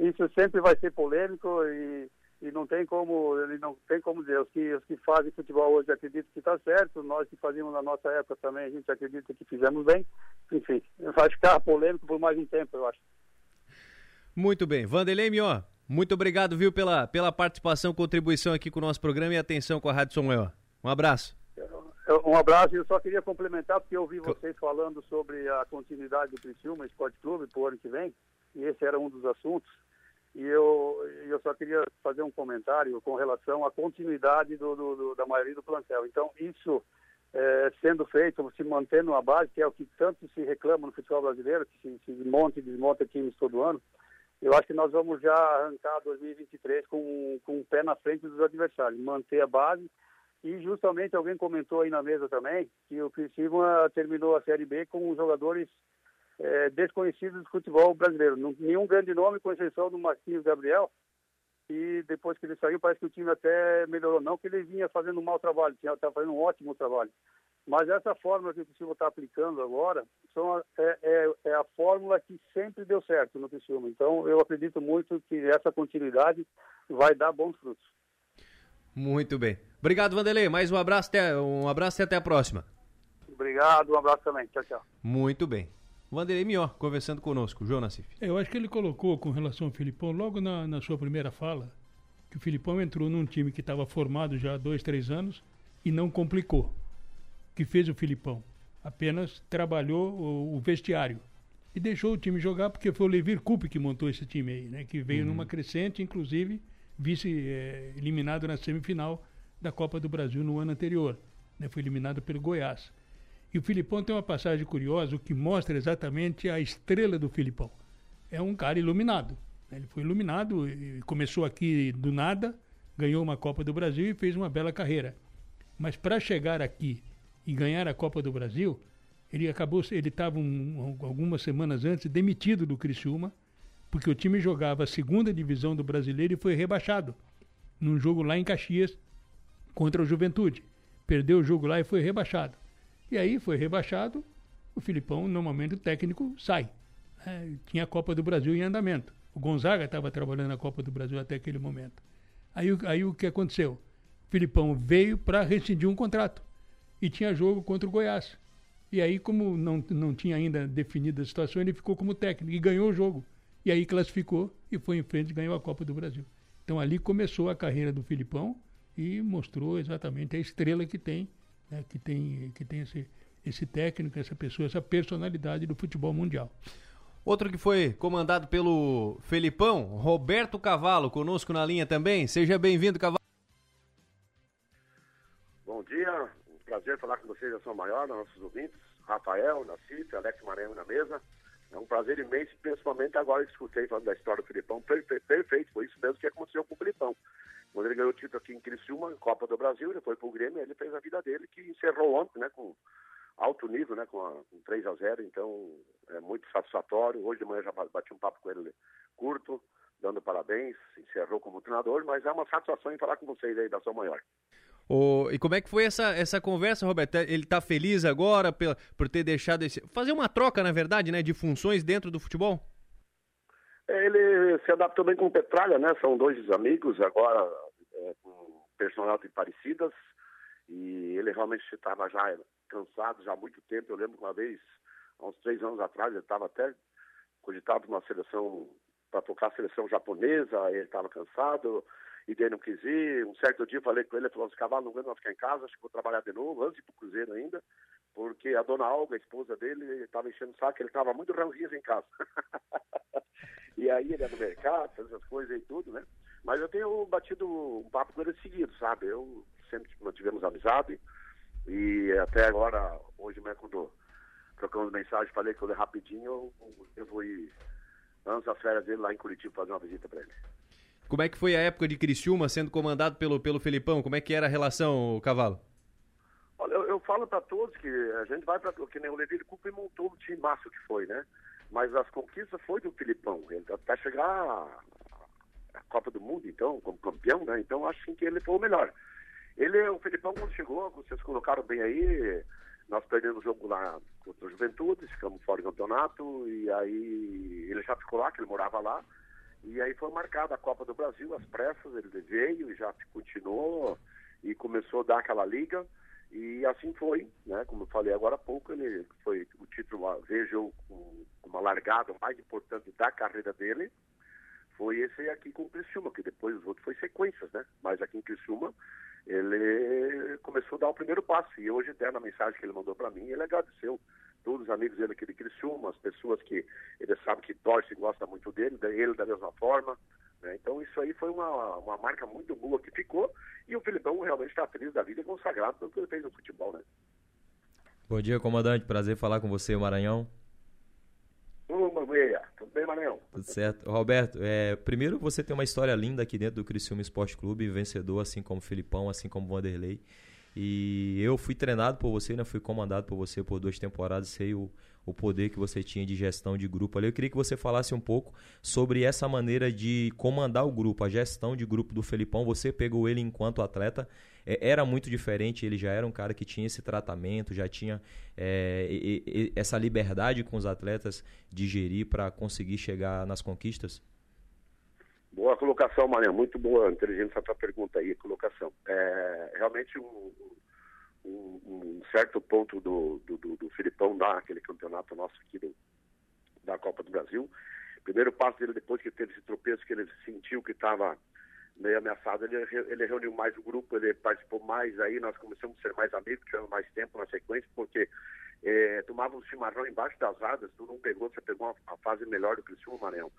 isso sempre vai ser polêmico e, e não tem como ele não tem como dizer os que os que fazem futebol hoje acreditam que está certo nós que fazíamos na nossa época também a gente acredita que fizemos bem enfim vai ficar polêmico por mais um tempo eu acho muito bem. Vanderlei Mió, muito obrigado, viu, pela, pela participação, contribuição aqui com o nosso programa e atenção com a Rádio São Maior. Um abraço. Um abraço, eu só queria complementar, porque eu ouvi vocês falando sobre a continuidade do Criciúma Esporte Clube para o ano que vem, e esse era um dos assuntos, e eu, eu só queria fazer um comentário com relação à continuidade do, do, do da maioria do plantel. Então, isso é, sendo feito, se mantendo uma base, que é o que tanto se reclama no futebol brasileiro, que se, se monta e desmonta times todo ano, eu acho que nós vamos já arrancar 2023 com, com um pé na frente dos adversários, manter a base. E justamente alguém comentou aí na mesa também que o Criciúma terminou a Série B com jogadores é, desconhecidos do futebol brasileiro. Não, nenhum grande nome, com exceção do Marquinhos Gabriel. E depois que ele saiu, parece que o time até melhorou. Não que ele vinha fazendo um mau trabalho, estava fazendo um ótimo trabalho. Mas essa fórmula que o Criciúma está aplicando agora são, é, é, é, a fórmula que sempre deu certo no Criciúma. Então, eu acredito muito que essa continuidade vai dar bons frutos. Muito bem. Obrigado, Vanderlei. Mais um abraço, até, um abraço e até a próxima. Obrigado, um abraço também. Tchau, tchau. Muito bem. Vanderlei Mió, conversando conosco. João Nassif. É, eu acho que ele colocou com relação ao Filipão, logo na, na sua primeira fala, que o Filipão entrou num time que estava formado já há dois, três anos e não complicou que fez o Filipão. Apenas trabalhou o, o vestiário. E deixou o time jogar, porque foi o Levir Coupe que montou esse time aí, né? Que veio uhum. numa crescente, inclusive vice eh, eliminado na semifinal da Copa do Brasil no ano anterior. Né? Foi eliminado pelo Goiás. E o Filipão tem uma passagem curiosa, que mostra exatamente a estrela do Filipão. É um cara iluminado. né? Ele foi iluminado, começou aqui do nada, ganhou uma Copa do Brasil e fez uma bela carreira. Mas para chegar aqui e ganhar a Copa do Brasil, ele acabou, ele estava um, algumas semanas antes demitido do Criciúma, porque o time jogava a segunda divisão do Brasileiro e foi rebaixado num jogo lá em Caxias contra o Juventude. Perdeu o jogo lá e foi rebaixado. E aí foi rebaixado, o Filipão, normalmente o técnico sai. É, tinha a Copa do Brasil em andamento. O Gonzaga estava trabalhando na Copa do Brasil até aquele momento. Aí, aí o que aconteceu? O Filipão veio para rescindir um contrato e tinha jogo contra o Goiás. E aí, como não, não tinha ainda definido a situação, ele ficou como técnico e ganhou o jogo. E aí classificou e foi em frente e ganhou a Copa do Brasil. Então ali começou a carreira do Filipão e mostrou exatamente a estrela que tem, né, que tem, que tem esse, esse técnico, essa pessoa, essa personalidade do futebol mundial. Outro que foi comandado pelo Felipão, Roberto Cavalo, conosco na linha também. Seja bem-vindo, Cavalo. Bom dia, um prazer falar com vocês da São Maior, nossos ouvintes, Rafael, Nacife, Alex Maranhão na mesa. É um prazer imenso, principalmente agora que escutei falando da história do Filipão. Perfe- perfeito, foi isso mesmo que aconteceu com o Filipão. Quando ele ganhou o título aqui em Criciúma, Copa do Brasil, ele foi pro Grêmio, ele fez a vida dele, que encerrou ontem, né, com alto nível, né, com, a, com 3 a 0 então é muito satisfatório. Hoje de manhã já bati um papo com ele curto, dando parabéns, encerrou como treinador, mas é uma satisfação em falar com vocês aí da São Maior. Ô, e como é que foi essa, essa conversa, Roberto? Ele tá feliz agora por ter deixado esse. Fazer uma troca, na verdade, né? De funções dentro do futebol? É, Ele se adaptou bem com Petralha, né? São dois amigos agora é, com personalidades parecidas e ele realmente estava já cansado já há muito tempo. Eu lembro que uma vez, há uns três anos atrás, ele estava até cogitado uma seleção para tocar a seleção japonesa, ele estava cansado e daí não quis ir. Um certo dia eu falei com ele, ele falou assim, cavalo, não mais ficar em casa, acho que vou trabalhar de novo, antes de ir pro Cruzeiro ainda, porque a dona Olga, a esposa dele, estava enchendo o saco, ele estava muito ranzinhas em casa. E aí ele é no mercado, faz essas coisas e tudo, né? Mas eu tenho batido um papo com ele seguido, sabe? Eu sempre mantivemos amizade e até agora, hoje mesmo, quando trocamos mensagem, falei que eu rapidinho, eu, eu vou ir antes das férias dele lá em Curitiba fazer uma visita para ele. Como é que foi a época de Criciúma sendo comandado pelo, pelo Felipão? Como é que era a relação, Cavalo? Olha, eu, eu falo para todos que a gente vai para que nem o Levi Cooper montou o time massa que foi, né? Mas as conquistas foi do Filipão. Até chegar à à Copa do Mundo, então, como campeão, né? Então acho que ele foi o melhor. Ele, o Filipão, quando chegou, vocês colocaram bem aí, nós perdemos o jogo lá contra o Juventude, ficamos fora do campeonato, e aí ele já ficou lá, que ele morava lá. E aí foi marcada a Copa do Brasil, as pressas, ele veio e já continuou e começou a dar aquela liga. E assim foi, né? Como eu falei agora há pouco, ele foi o título, vejo uma largada mais importante da carreira dele, foi esse aqui com o Criciúma, que depois os outros foi sequências, né? Mas aqui em Criciúma, ele começou a dar o primeiro passo. E hoje, até na mensagem que ele mandou para mim, ele agradeceu todos os amigos dele aqui de Criciúma, as pessoas que ele sabe que torce e gosta muito dele, ele da mesma forma. né? Então isso aí foi uma, uma marca muito boa que ficou. E o Filipão realmente está feliz da vida e consagrado pelo que ele fez no futebol, né? Bom dia, comandante. Prazer falar com você, Maranhão. Uma meia. Tudo bem, Maranhão? Tudo certo. Roberto, é, primeiro você tem uma história linda aqui dentro do Criciúma Esporte Clube, vencedor, assim como o Filipão, assim como o Vanderlei. E eu fui treinado por você, né? Fui comandado por você por duas temporadas, sei o, o poder que você tinha de gestão de grupo ali. Eu queria que você falasse um pouco sobre essa maneira de comandar o grupo, a gestão de grupo do Felipão. Você pegou ele enquanto atleta, é, era muito diferente, ele já era um cara que tinha esse tratamento, já tinha é, e- e- essa liberdade com os atletas de gerir para conseguir chegar nas conquistas? Boa colocação, Maria. Muito boa, inteligente essa tua pergunta aí, colocação. É, realmente um, um- um certo ponto do, do, do, do Filipão dar aquele campeonato nosso aqui do, da Copa do Brasil. Primeiro passo dele, depois que teve esse tropeço, que ele sentiu que estava meio ameaçado, ele, ele reuniu mais o grupo, ele participou mais, aí nós começamos a ser mais amigos, tivemos mais tempo na sequência, porque é, tomava um chimarrão embaixo das árvores, tu não pegou, você pegou a, a fase melhor do Criciúma, Maranhão.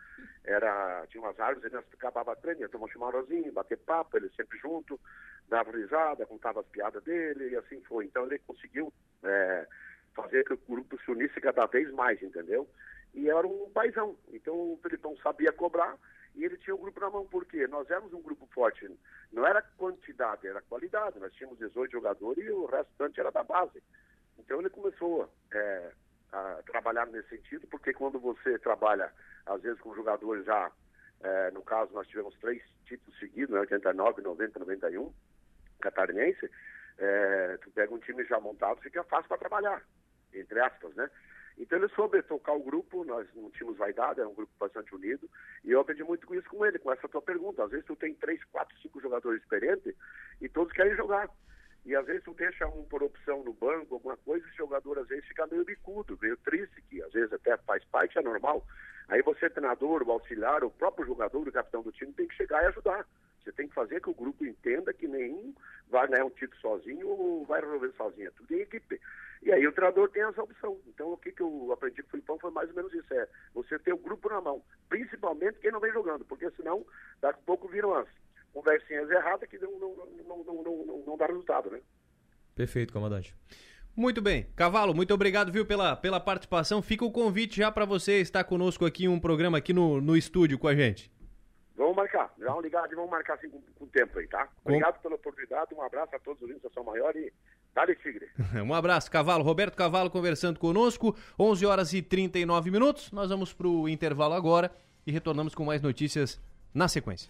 Era, tinha umas árvores, e nós acabava treino, ia tomar um chimarrãozinho, bater papo, ele sempre junto, dava risada, contava as piadas dele, e assim foi. Então ele conseguiu é, fazer que o grupo se unisse cada vez mais, entendeu? E era um paizão. Então o Felipão sabia cobrar e ele tinha o grupo na mão, porque nós éramos um grupo forte. Não era quantidade, era qualidade. Nós tínhamos 18 jogadores e o restante era da base. Então ele começou é, a trabalhar nesse sentido, porque quando você trabalha, às vezes, com jogadores já, é, no caso, nós tivemos três títulos seguidos, né, 89, 90, 91, catarinense, é, tu pega um time já montado, fica fácil para trabalhar, entre aspas, né? Então ele soube tocar o grupo, nós não tínhamos vaidade, era um grupo bastante unido, e eu aprendi muito com isso com ele, com essa tua pergunta. Às vezes tu tem três, quatro, cinco jogadores experientes e todos querem jogar. E às vezes tu deixa um por opção no banco, alguma coisa, esse jogador às vezes fica meio bicudo, meio triste, que às vezes até faz parte, é normal. Aí você, treinador, o auxiliar, o próprio jogador, o capitão do time, tem que chegar e ajudar. Você tem que fazer que o grupo entenda que nenhum vai ganhar um título sozinho ou vai resolver sozinho. É tudo em equipe. E aí o treinador tem essa opção. Então o que, que eu aprendi com o Filipão foi mais ou menos isso. É você ter o grupo na mão. Principalmente quem não vem jogando. Porque senão, daqui a pouco viram as conversinhas erradas que não, não, não, não, não, não, não dá resultado, né? Perfeito, comandante. Muito bem. Cavalo, muito obrigado, viu, pela, pela participação. Fica o convite já para você estar conosco aqui em um programa aqui no, no estúdio com a gente. Vamos marcar. Já vamos ligar e vamos marcar assim com, com tempo aí, tá? Obrigado com... pela oportunidade. Um abraço a todos os ouvintes da São Maior e Dale Tigre. um abraço, Cavalo. Roberto Cavalo conversando conosco. 11 horas e 39 minutos. Nós vamos para o intervalo agora e retornamos com mais notícias na sequência.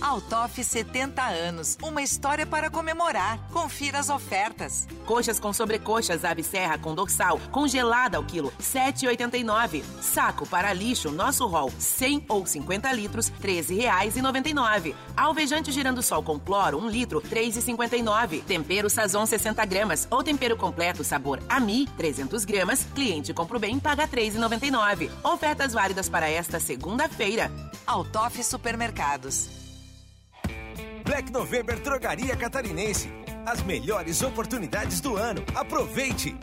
Altoff 70 anos, uma história para comemorar. Confira as ofertas. Coxas com sobrecoxas Ave Serra com dorsal, congelada ao quilo, 7,89. Saco para lixo Nosso Rol, 100 ou 50 litros, 13,99. Alvejante girando sol com cloro, 1 litro, 3,59. Tempero Sazon 60 gramas ou tempero completo sabor Ami, 300 gramas. Cliente compra bem paga 3,99. Ofertas válidas para esta segunda-feira. Altoff Supermercados. Black November Drogaria Catarinense. As melhores oportunidades do ano. Aproveite!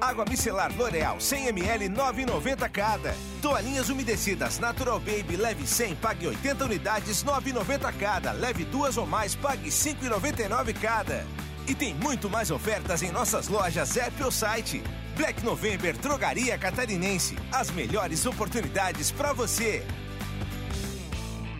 Água micelar L'Oreal 100ml 9,90 cada. Toalhinhas umedecidas Natural Baby leve 100, pague 80 unidades 9,90 cada. Leve duas ou mais, pague 5,99 cada. E tem muito mais ofertas em nossas lojas app ou site. Black November Drogaria Catarinense. As melhores oportunidades para você.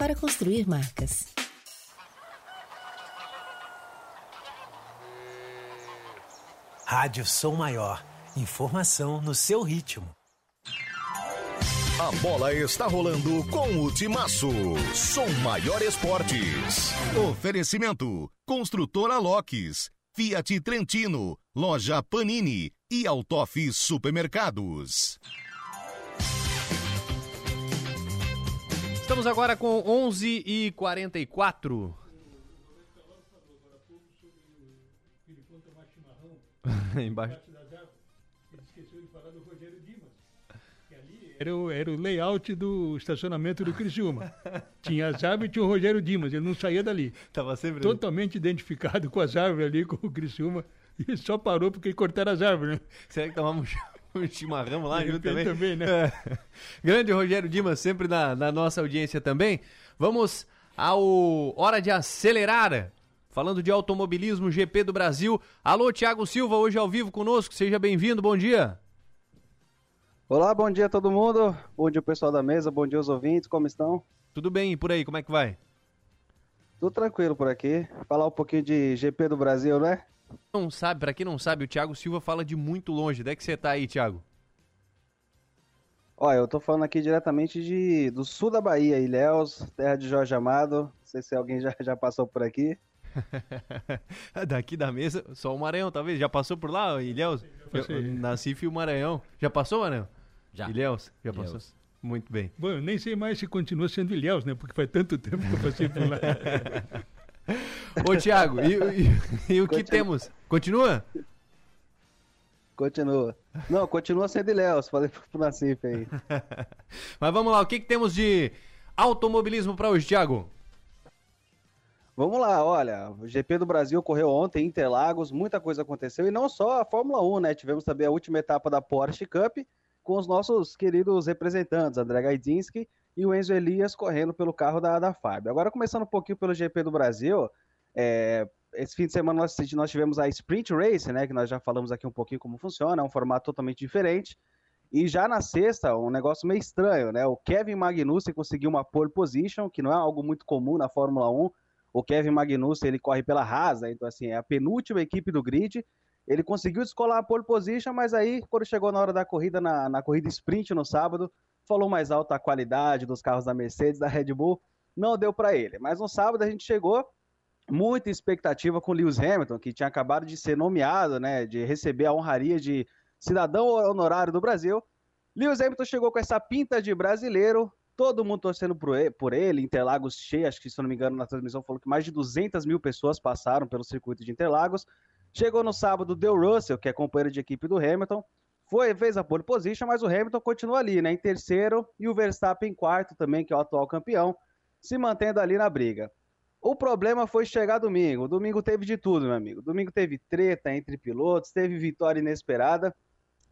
para construir marcas. Rádio Som Maior. Informação no seu ritmo. A bola está rolando com o Timaço. Som Maior Esportes. Oferecimento: Construtora Locks, Fiat Trentino, Loja Panini e Autof Supermercados. Estamos agora com 11 e 44 Embaixo. Ele esqueceu de falar do Rogério Dimas. Que ali era o, era o layout do estacionamento do Criciúma. tinha as árvores e tinha o Rogério Dimas, ele não saía dali. Tava sempre Totalmente identificado com as árvores ali, com o Criciúma. E só parou porque cortaram as árvores, né? Será que tomamos um chimarrão lá junto também? também, né? É. Grande Rogério Dimas, sempre na, na nossa audiência também. Vamos ao Hora de Acelerar. Falando de automobilismo, GP do Brasil. Alô, Thiago Silva, hoje ao vivo conosco. Seja bem-vindo, bom dia. Olá, bom dia a todo mundo. Bom dia, pessoal da mesa. Bom dia, os ouvintes. Como estão? Tudo bem, e por aí, como é que vai? Tudo tranquilo por aqui. Falar um pouquinho de GP do Brasil, né? Não sabe, pra quem não sabe, o Thiago Silva fala de muito longe. Onde é que você tá aí, Thiago? Olha, eu tô falando aqui diretamente de, do sul da Bahia, Ilhéus, terra de Jorge Amado. Não sei se alguém já, já passou por aqui. Daqui da mesa, só o Maranhão, talvez. Já passou por lá, Ilhéus? passei. Eu, nasci fio Maranhão. Já passou, Maranhão? Já. Ilhéus? Já Ilhéus. passou? Muito bem. Bom, eu nem sei mais se continua sendo Ilhéus, né? Porque faz tanto tempo que eu passei por lá. Ô, Thiago, e, e- e o que temos? Continua? Continua. Não, continua sendo Ilhéus. Falei pro Nacife aí. Mas vamos lá, o que, que temos de automobilismo pra hoje, Thiago? Vamos lá, olha, o GP do Brasil ocorreu ontem em Interlagos, muita coisa aconteceu, e não só a Fórmula 1, né? Tivemos também a última etapa da Porsche Cup com os nossos queridos representantes, André Gaidinski e o Enzo Elias correndo pelo carro da, da Fábio. Agora, começando um pouquinho pelo GP do Brasil, é, esse fim de semana nós, nós tivemos a Sprint Race, né? Que nós já falamos aqui um pouquinho como funciona, é um formato totalmente diferente. E já na sexta, um negócio meio estranho, né? O Kevin Magnussen conseguiu uma pole position, que não é algo muito comum na Fórmula 1. O Kevin Magnussen, ele corre pela Haas, né? então assim, é a penúltima equipe do grid. Ele conseguiu descolar a pole position, mas aí, quando chegou na hora da corrida, na, na corrida sprint no sábado, falou mais alto a qualidade dos carros da Mercedes, da Red Bull, não deu para ele. Mas no sábado a gente chegou, muita expectativa com Lewis Hamilton, que tinha acabado de ser nomeado, né, de receber a honraria de cidadão honorário do Brasil. Lewis Hamilton chegou com essa pinta de brasileiro, todo mundo torcendo por ele, Interlagos cheio, acho que se eu não me engano na transmissão falou que mais de 200 mil pessoas passaram pelo circuito de Interlagos. Chegou no sábado, deu Russell, que é companheiro de equipe do Hamilton, foi, fez a pole position, mas o Hamilton continua ali, né, em terceiro, e o Verstappen em quarto também, que é o atual campeão, se mantendo ali na briga. O problema foi chegar domingo. Domingo teve de tudo, meu amigo. Domingo teve treta entre pilotos, teve vitória inesperada.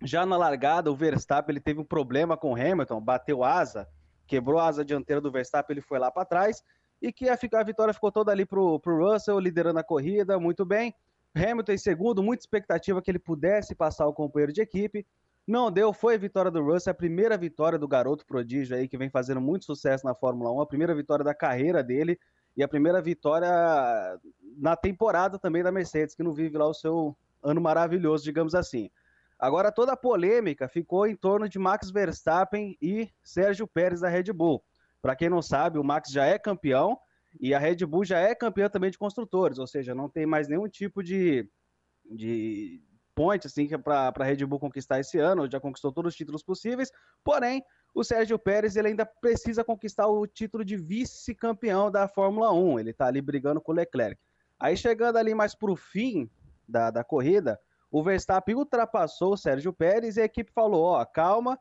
Já na largada, o Verstappen ele teve um problema com o Hamilton, bateu asa, quebrou a asa dianteira do Verstappen, ele foi lá para trás. E que a, a vitória ficou toda ali pro, pro Russell, liderando a corrida, muito bem. Hamilton em segundo, muita expectativa que ele pudesse passar o companheiro de equipe. Não deu, foi a vitória do Russell, a primeira vitória do garoto prodígio aí, que vem fazendo muito sucesso na Fórmula 1, a primeira vitória da carreira dele e a primeira vitória na temporada também da Mercedes, que não vive lá o seu ano maravilhoso, digamos assim. Agora toda a polêmica ficou em torno de Max Verstappen e Sérgio Pérez da Red Bull. Para quem não sabe, o Max já é campeão e a Red Bull já é campeã também de construtores, ou seja, não tem mais nenhum tipo de, de point assim, para a Red Bull conquistar esse ano, já conquistou todos os títulos possíveis, porém, o Sérgio Pérez ele ainda precisa conquistar o título de vice-campeão da Fórmula 1, ele está ali brigando com o Leclerc. Aí chegando ali mais para o fim da, da corrida, o Verstappen ultrapassou o Sérgio Pérez e a equipe falou, ó, calma,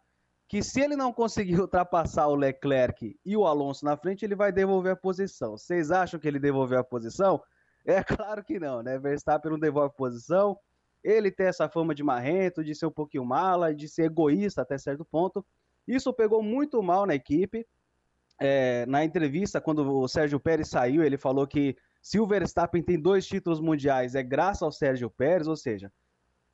que se ele não conseguir ultrapassar o Leclerc e o Alonso na frente, ele vai devolver a posição. Vocês acham que ele devolveu a posição? É claro que não, né? Verstappen não devolve a posição. Ele tem essa fama de marrento, de ser um pouquinho mala, de ser egoísta até certo ponto. Isso pegou muito mal na equipe. É, na entrevista, quando o Sérgio Pérez saiu, ele falou que se o Verstappen tem dois títulos mundiais é graças ao Sérgio Pérez, ou seja,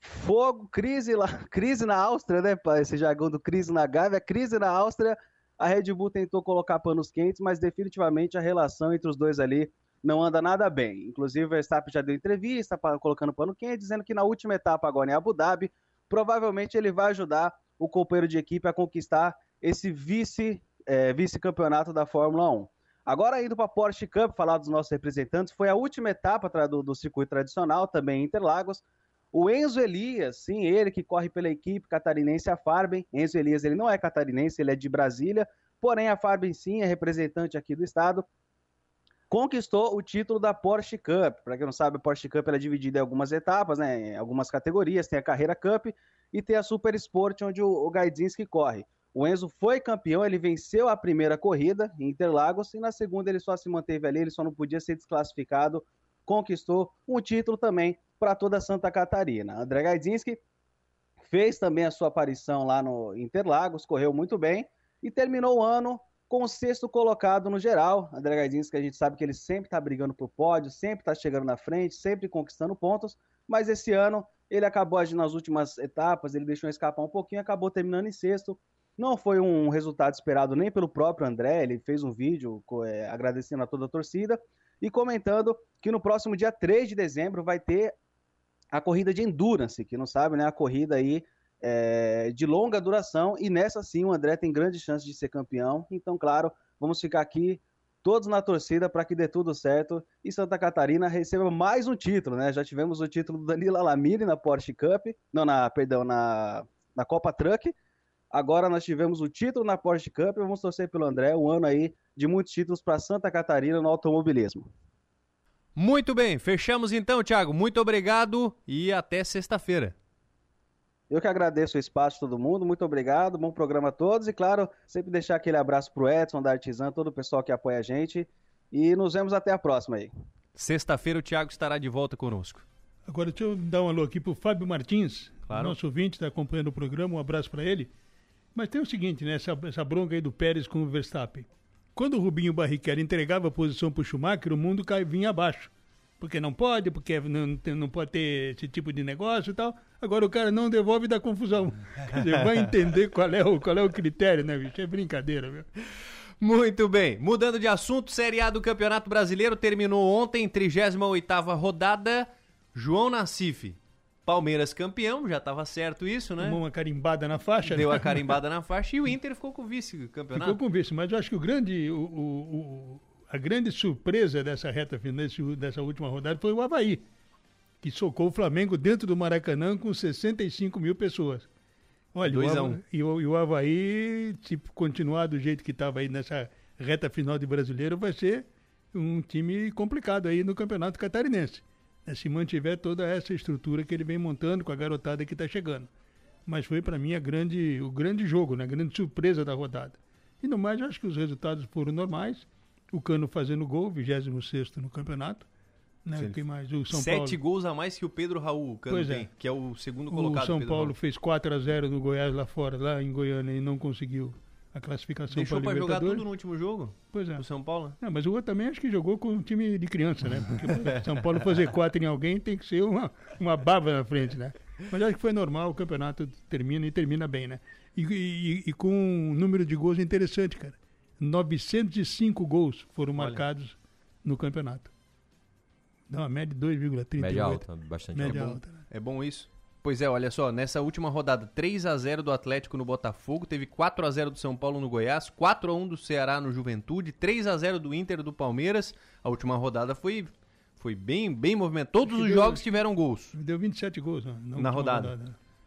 fogo, crise lá, crise na Áustria, né? Esse jargão do crise na Gávea, crise na Áustria. A Red Bull tentou colocar panos quentes, mas definitivamente a relação entre os dois ali não anda nada bem. Inclusive, o Verstappen já deu entrevista colocando pano quente, dizendo que na última etapa agora em Abu Dhabi, provavelmente ele vai ajudar o companheiro de equipe a conquistar esse vice, é, vice-campeonato da Fórmula 1. Agora indo para a Porsche Cup, falar dos nossos representantes, foi a última etapa do, do circuito tradicional, também em Interlagos. O Enzo Elias, sim, ele que corre pela equipe catarinense, a Farben. Enzo Elias, ele não é catarinense, ele é de Brasília, porém a Farben sim é representante aqui do estado. Conquistou o título da Porsche Cup. Para quem não sabe, a Porsche Cup é dividida em algumas etapas, né, em algumas categorias. Tem a Carreira Cup e tem a Super Sport, onde o, o Gaidzinski corre. O Enzo foi campeão, ele venceu a primeira corrida em Interlagos e na segunda ele só se manteve ali, ele só não podia ser desclassificado. Conquistou um título também para toda Santa Catarina. André Gaidzinski fez também a sua aparição lá no Interlagos, correu muito bem e terminou o ano com o sexto colocado no geral. André Gaidzinski, a gente sabe que ele sempre está brigando por pódio, sempre está chegando na frente, sempre conquistando pontos, mas esse ano ele acabou agindo nas últimas etapas, ele deixou escapar um pouquinho, acabou terminando em sexto. Não foi um resultado esperado nem pelo próprio André, ele fez um vídeo é, agradecendo a toda a torcida e comentando que no próximo dia 3 de dezembro vai ter a corrida de endurance, que não sabe, né? A corrida aí é, de longa duração, e nessa sim o André tem grande chance de ser campeão. Então, claro, vamos ficar aqui todos na torcida para que dê tudo certo e Santa Catarina receba mais um título, né? Já tivemos o título do Danilo Alamiri na Porsche Cup, não, na, perdão, na, na Copa Truck. Agora nós tivemos o título na Porsche Cup, vamos torcer pelo André, um ano aí de muitos títulos para Santa Catarina no automobilismo. Muito bem, fechamos então, Thiago. Muito obrigado e até sexta-feira. Eu que agradeço o espaço de todo mundo, muito obrigado, bom programa a todos e, claro, sempre deixar aquele abraço pro Edson, da Artisan, todo o pessoal que apoia a gente e nos vemos até a próxima aí. Sexta-feira o Thiago estará de volta conosco. Agora deixa eu dar um alô aqui pro Fábio Martins, claro. nosso ouvinte, está acompanhando o programa, um abraço para ele. Mas tem o seguinte, né, essa, essa bronca aí do Pérez com o Verstappen. Quando o Rubinho Barrichello entregava a posição para o Schumacher, o mundo cai, vinha abaixo. Porque não pode, porque não, não pode ter esse tipo de negócio e tal. Agora o cara não devolve dá confusão. Quer dizer, vai entender qual é, o, qual é o critério, né, bicho? É brincadeira, viu? Muito bem. Mudando de assunto, Série A do Campeonato Brasileiro terminou ontem, 38ª rodada. João Nassif Palmeiras campeão, já estava certo isso, né? Tomou uma carimbada na faixa. Deu né? a carimbada na faixa e o Inter ficou com o vice-campeonato. Ficou com o vice, mas eu acho que o grande, o, o, o, a grande surpresa dessa reta final, dessa última rodada foi o Havaí, que socou o Flamengo dentro do Maracanã com 65 mil pessoas. Olha, o Havaí, e, o, e o Havaí, se continuar do jeito que estava aí nessa reta final de brasileiro, vai ser um time complicado aí no Campeonato Catarinense né, se mantiver toda essa estrutura que ele vem montando com a garotada que está chegando. Mas foi para mim a grande, o grande jogo, né, a grande surpresa da rodada. E no mais, acho que os resultados foram normais. O Cano fazendo gol, 26 no campeonato. Né? Quem mais? O São Sete Paulo. gols a mais que o Pedro Raul, o Cano pois tem, é. que é o segundo colocado. O São Paulo Raul. fez 4 a 0 no Goiás lá fora, lá em Goiânia, e não conseguiu a classificação Deixou para pra jogar tudo no último jogo? Pois é. O São Paulo? Não, mas o outro também acho que jogou com um time de criança, né? Porque São Paulo fazer quatro em alguém tem que ser uma, uma baba na frente, né? Mas acho que foi normal, o campeonato termina e termina bem, né? E, e- e com um número de gols interessante, cara. 905 gols foram marcados no campeonato. Dá uma média de 2,38. Média alta, bastante Média é bom, alta. É bom isso? Pois é, olha só, nessa última rodada, 3 a 0 do Atlético no Botafogo, teve 4 a 0 do São Paulo no Goiás, 4 a 1 do Ceará no Juventude, 3 a 0 do Inter do Palmeiras. A última rodada foi foi bem bem movimentada. Todos os Deu- jogos tiveram gols Deu 27 gols não, na rodada.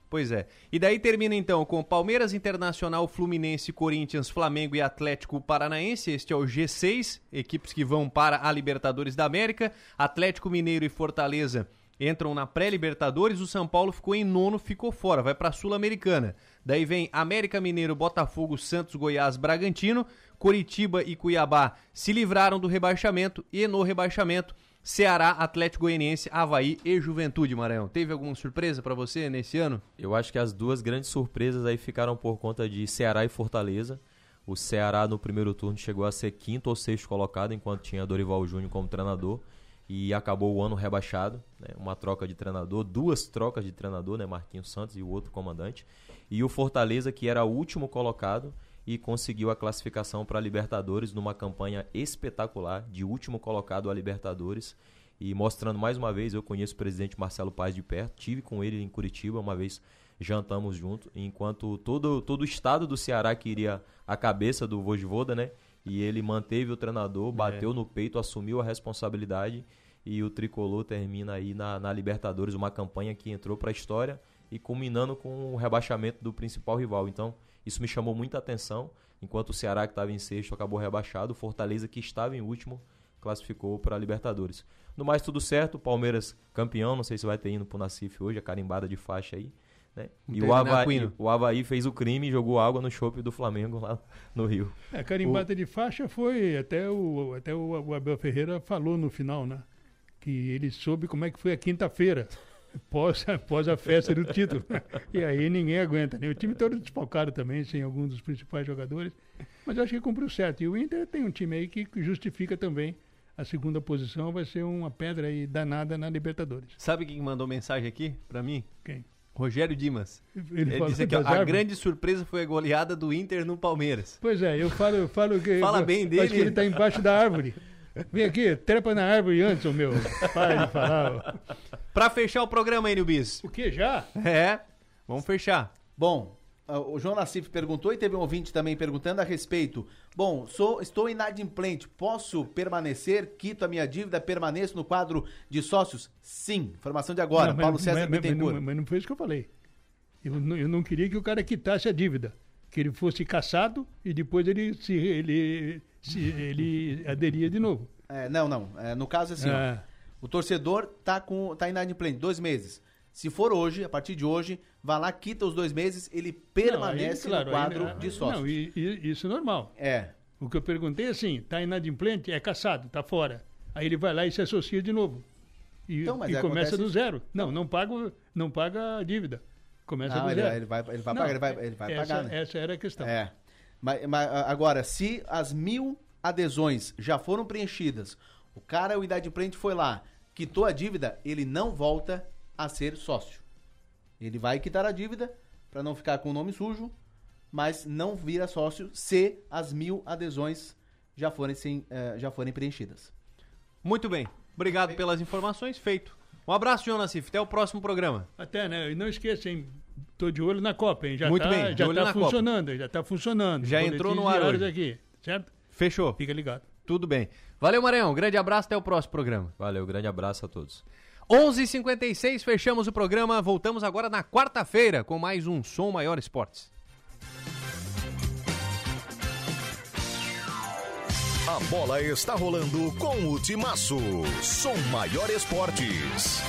Pois é. E daí termina então com Palmeiras Internacional, Fluminense, Corinthians, Flamengo e Atlético Paranaense. Este é o G6, equipes que vão para a Libertadores da América. Atlético Mineiro e Fortaleza entram na pré-Libertadores. O São Paulo ficou em nono, ficou fora, vai para a Sul-Americana. Daí vem América Mineiro, Botafogo, Santos, Goiás, Bragantino. Coritiba e Cuiabá se livraram do rebaixamento e no rebaixamento Ceará, Atlético Goianiense, Havaí e Juventude, Maranhão. Teve alguma surpresa pra você nesse ano? Eu acho que as duas grandes surpresas aí ficaram por conta de Ceará e Fortaleza. O Ceará no primeiro turno chegou a ser quinto ou sexto colocado, enquanto tinha Dorival Júnior como treinador. E acabou o ano rebaixado. né? Uma troca de treinador, duas trocas de treinador, né? Marquinhos Santos e o outro comandante. E o Fortaleza, que era o último colocado e conseguiu a classificação para a Libertadores numa campanha espetacular de último colocado a Libertadores. E mostrando mais uma vez, eu conheço o presidente Marcelo Paz de perto, tive com ele em Curitiba uma vez jantamos junto, enquanto todo, todo o estado do Ceará queria a cabeça do Vojvoda, né? E ele manteve o treinador, bateu no peito, assumiu a responsabilidade e o tricolor termina aí na, na Libertadores, uma campanha que entrou para a história e culminando com o rebaixamento do principal rival. Então, isso me chamou muita atenção. Enquanto o Ceará, que estava em sexto, acabou rebaixado, o Fortaleza, que estava em último, classificou para a Libertadores. No mais, tudo certo. O Palmeiras campeão, não sei se vai ter indo pro Nacife hoje, a carimbada de faixa aí. Né? E o Havaí, o Havaí fez o crime e jogou água no chope do Flamengo lá no Rio. A carimbada de faixa foi, até, o, até o, o Abel Ferreira falou no final, né? Que ele soube como é que foi a quinta-feira, pós, pós a festa do título. e aí ninguém aguenta, né? O time todo desfalcado também, sem alguns dos principais jogadores. Mas eu acho que cumpriu certo. E o Inter tem um time aí que justifica também a segunda posição, vai ser uma pedra aí danada na Libertadores. Sabe quem mandou mensagem aqui pra mim? Quem? Rogério Dimas. Ele Ele, falou disse aqui, ó, a árvores? grande surpresa foi a goleada do Inter no Palmeiras. Pois é, eu falo, eu falo que. Fala eu- bem Acho dele. que ele tá embaixo da árvore. Vem aqui, trepa na árvore antes, meu. Para de falar. ó. Pra fechar o programa aí, Nilbis. O que, já? É, vamos fechar. Bom, o João Nassif perguntou e teve um ouvinte também perguntando a respeito. Bom, sou, estou inadimplente, posso permanecer, quito a minha dívida, permaneço no quadro de sócios? Sim. Informação de agora, Não, mas- Paulo César mas, mas, mas, Bittencourt. mas não foi isso que eu falei. Eu não, eu não queria que o cara quitasse a dívida. Que ele fosse caçado e depois ele se, ele, se, ele aderia de novo. É, não, não. É, no caso, assim, ó, É. o torcedor tá, com, tá inadimplente, dois meses. Se for hoje, a partir de hoje, vai lá, quita os dois meses, ele permanece Não, aí, claro, no quadro aí- de sócios. Não, e- e- isso é normal. É. O que eu perguntei é assim, tá inadimplente, é caçado, tá fora. Aí ele vai lá e se associa de novo. E, Então, mas e começa acontece do zero. Não, não paga, não paga a dívida. Começa Não, do ele, zero. ele vai, ele vai Não, pagar, ele vai, ele vai essa, pagar, né? Essa era a questão. É. Mas, mas, agora, se as mil adesões já foram preenchidas, o cara, o inadimplente, foi lá, quitou a dívida, ele não volta a ser sócio. Ele vai quitar a dívida para não ficar com o nome sujo, mas não vira sócio se as mil adesões já forem, sim, eh, já forem preenchidas. Muito bem. Obrigado pelas informações. Feito. Um abraço, João Nassif. Até o próximo programa. Até, né? E não esqueça, hein? Tô de olho na Copa, hein? Já Muito tá, bem, já tá na Copa. funcionando, já tá funcionando. Já Boletins entrou no ar hoje. aqui, certo? Fechou. Fica ligado. Tudo bem. Valeu, Maranhão. Grande abraço. Até o próximo programa. Valeu, grande abraço a todos. 11h56, fechamos o programa. Voltamos agora na quarta-feira com mais um Som Maior Esportes. A bola está rolando com o Timaço. Som Maior Esportes.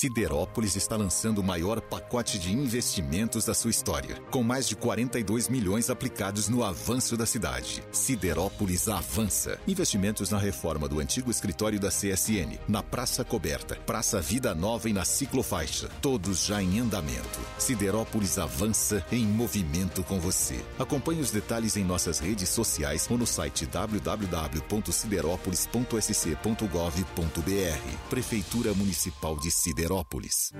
Siderópolis está lançando o maior pacote de investimentos da sua história, com mais de 42 milhões aplicados no avanço da cidade. Siderópolis avança. Investimentos na reforma do antigo escritório da CSN, na Praça Coberta, Praça Vida Nova e na Ciclofaixa, todos já em andamento. Siderópolis avança em movimento com você. Acompanhe os detalhes em nossas redes sociais ou no site www.siderópolis.sc.gov.br. Prefeitura Municipal de Siderópolis. Perópolis.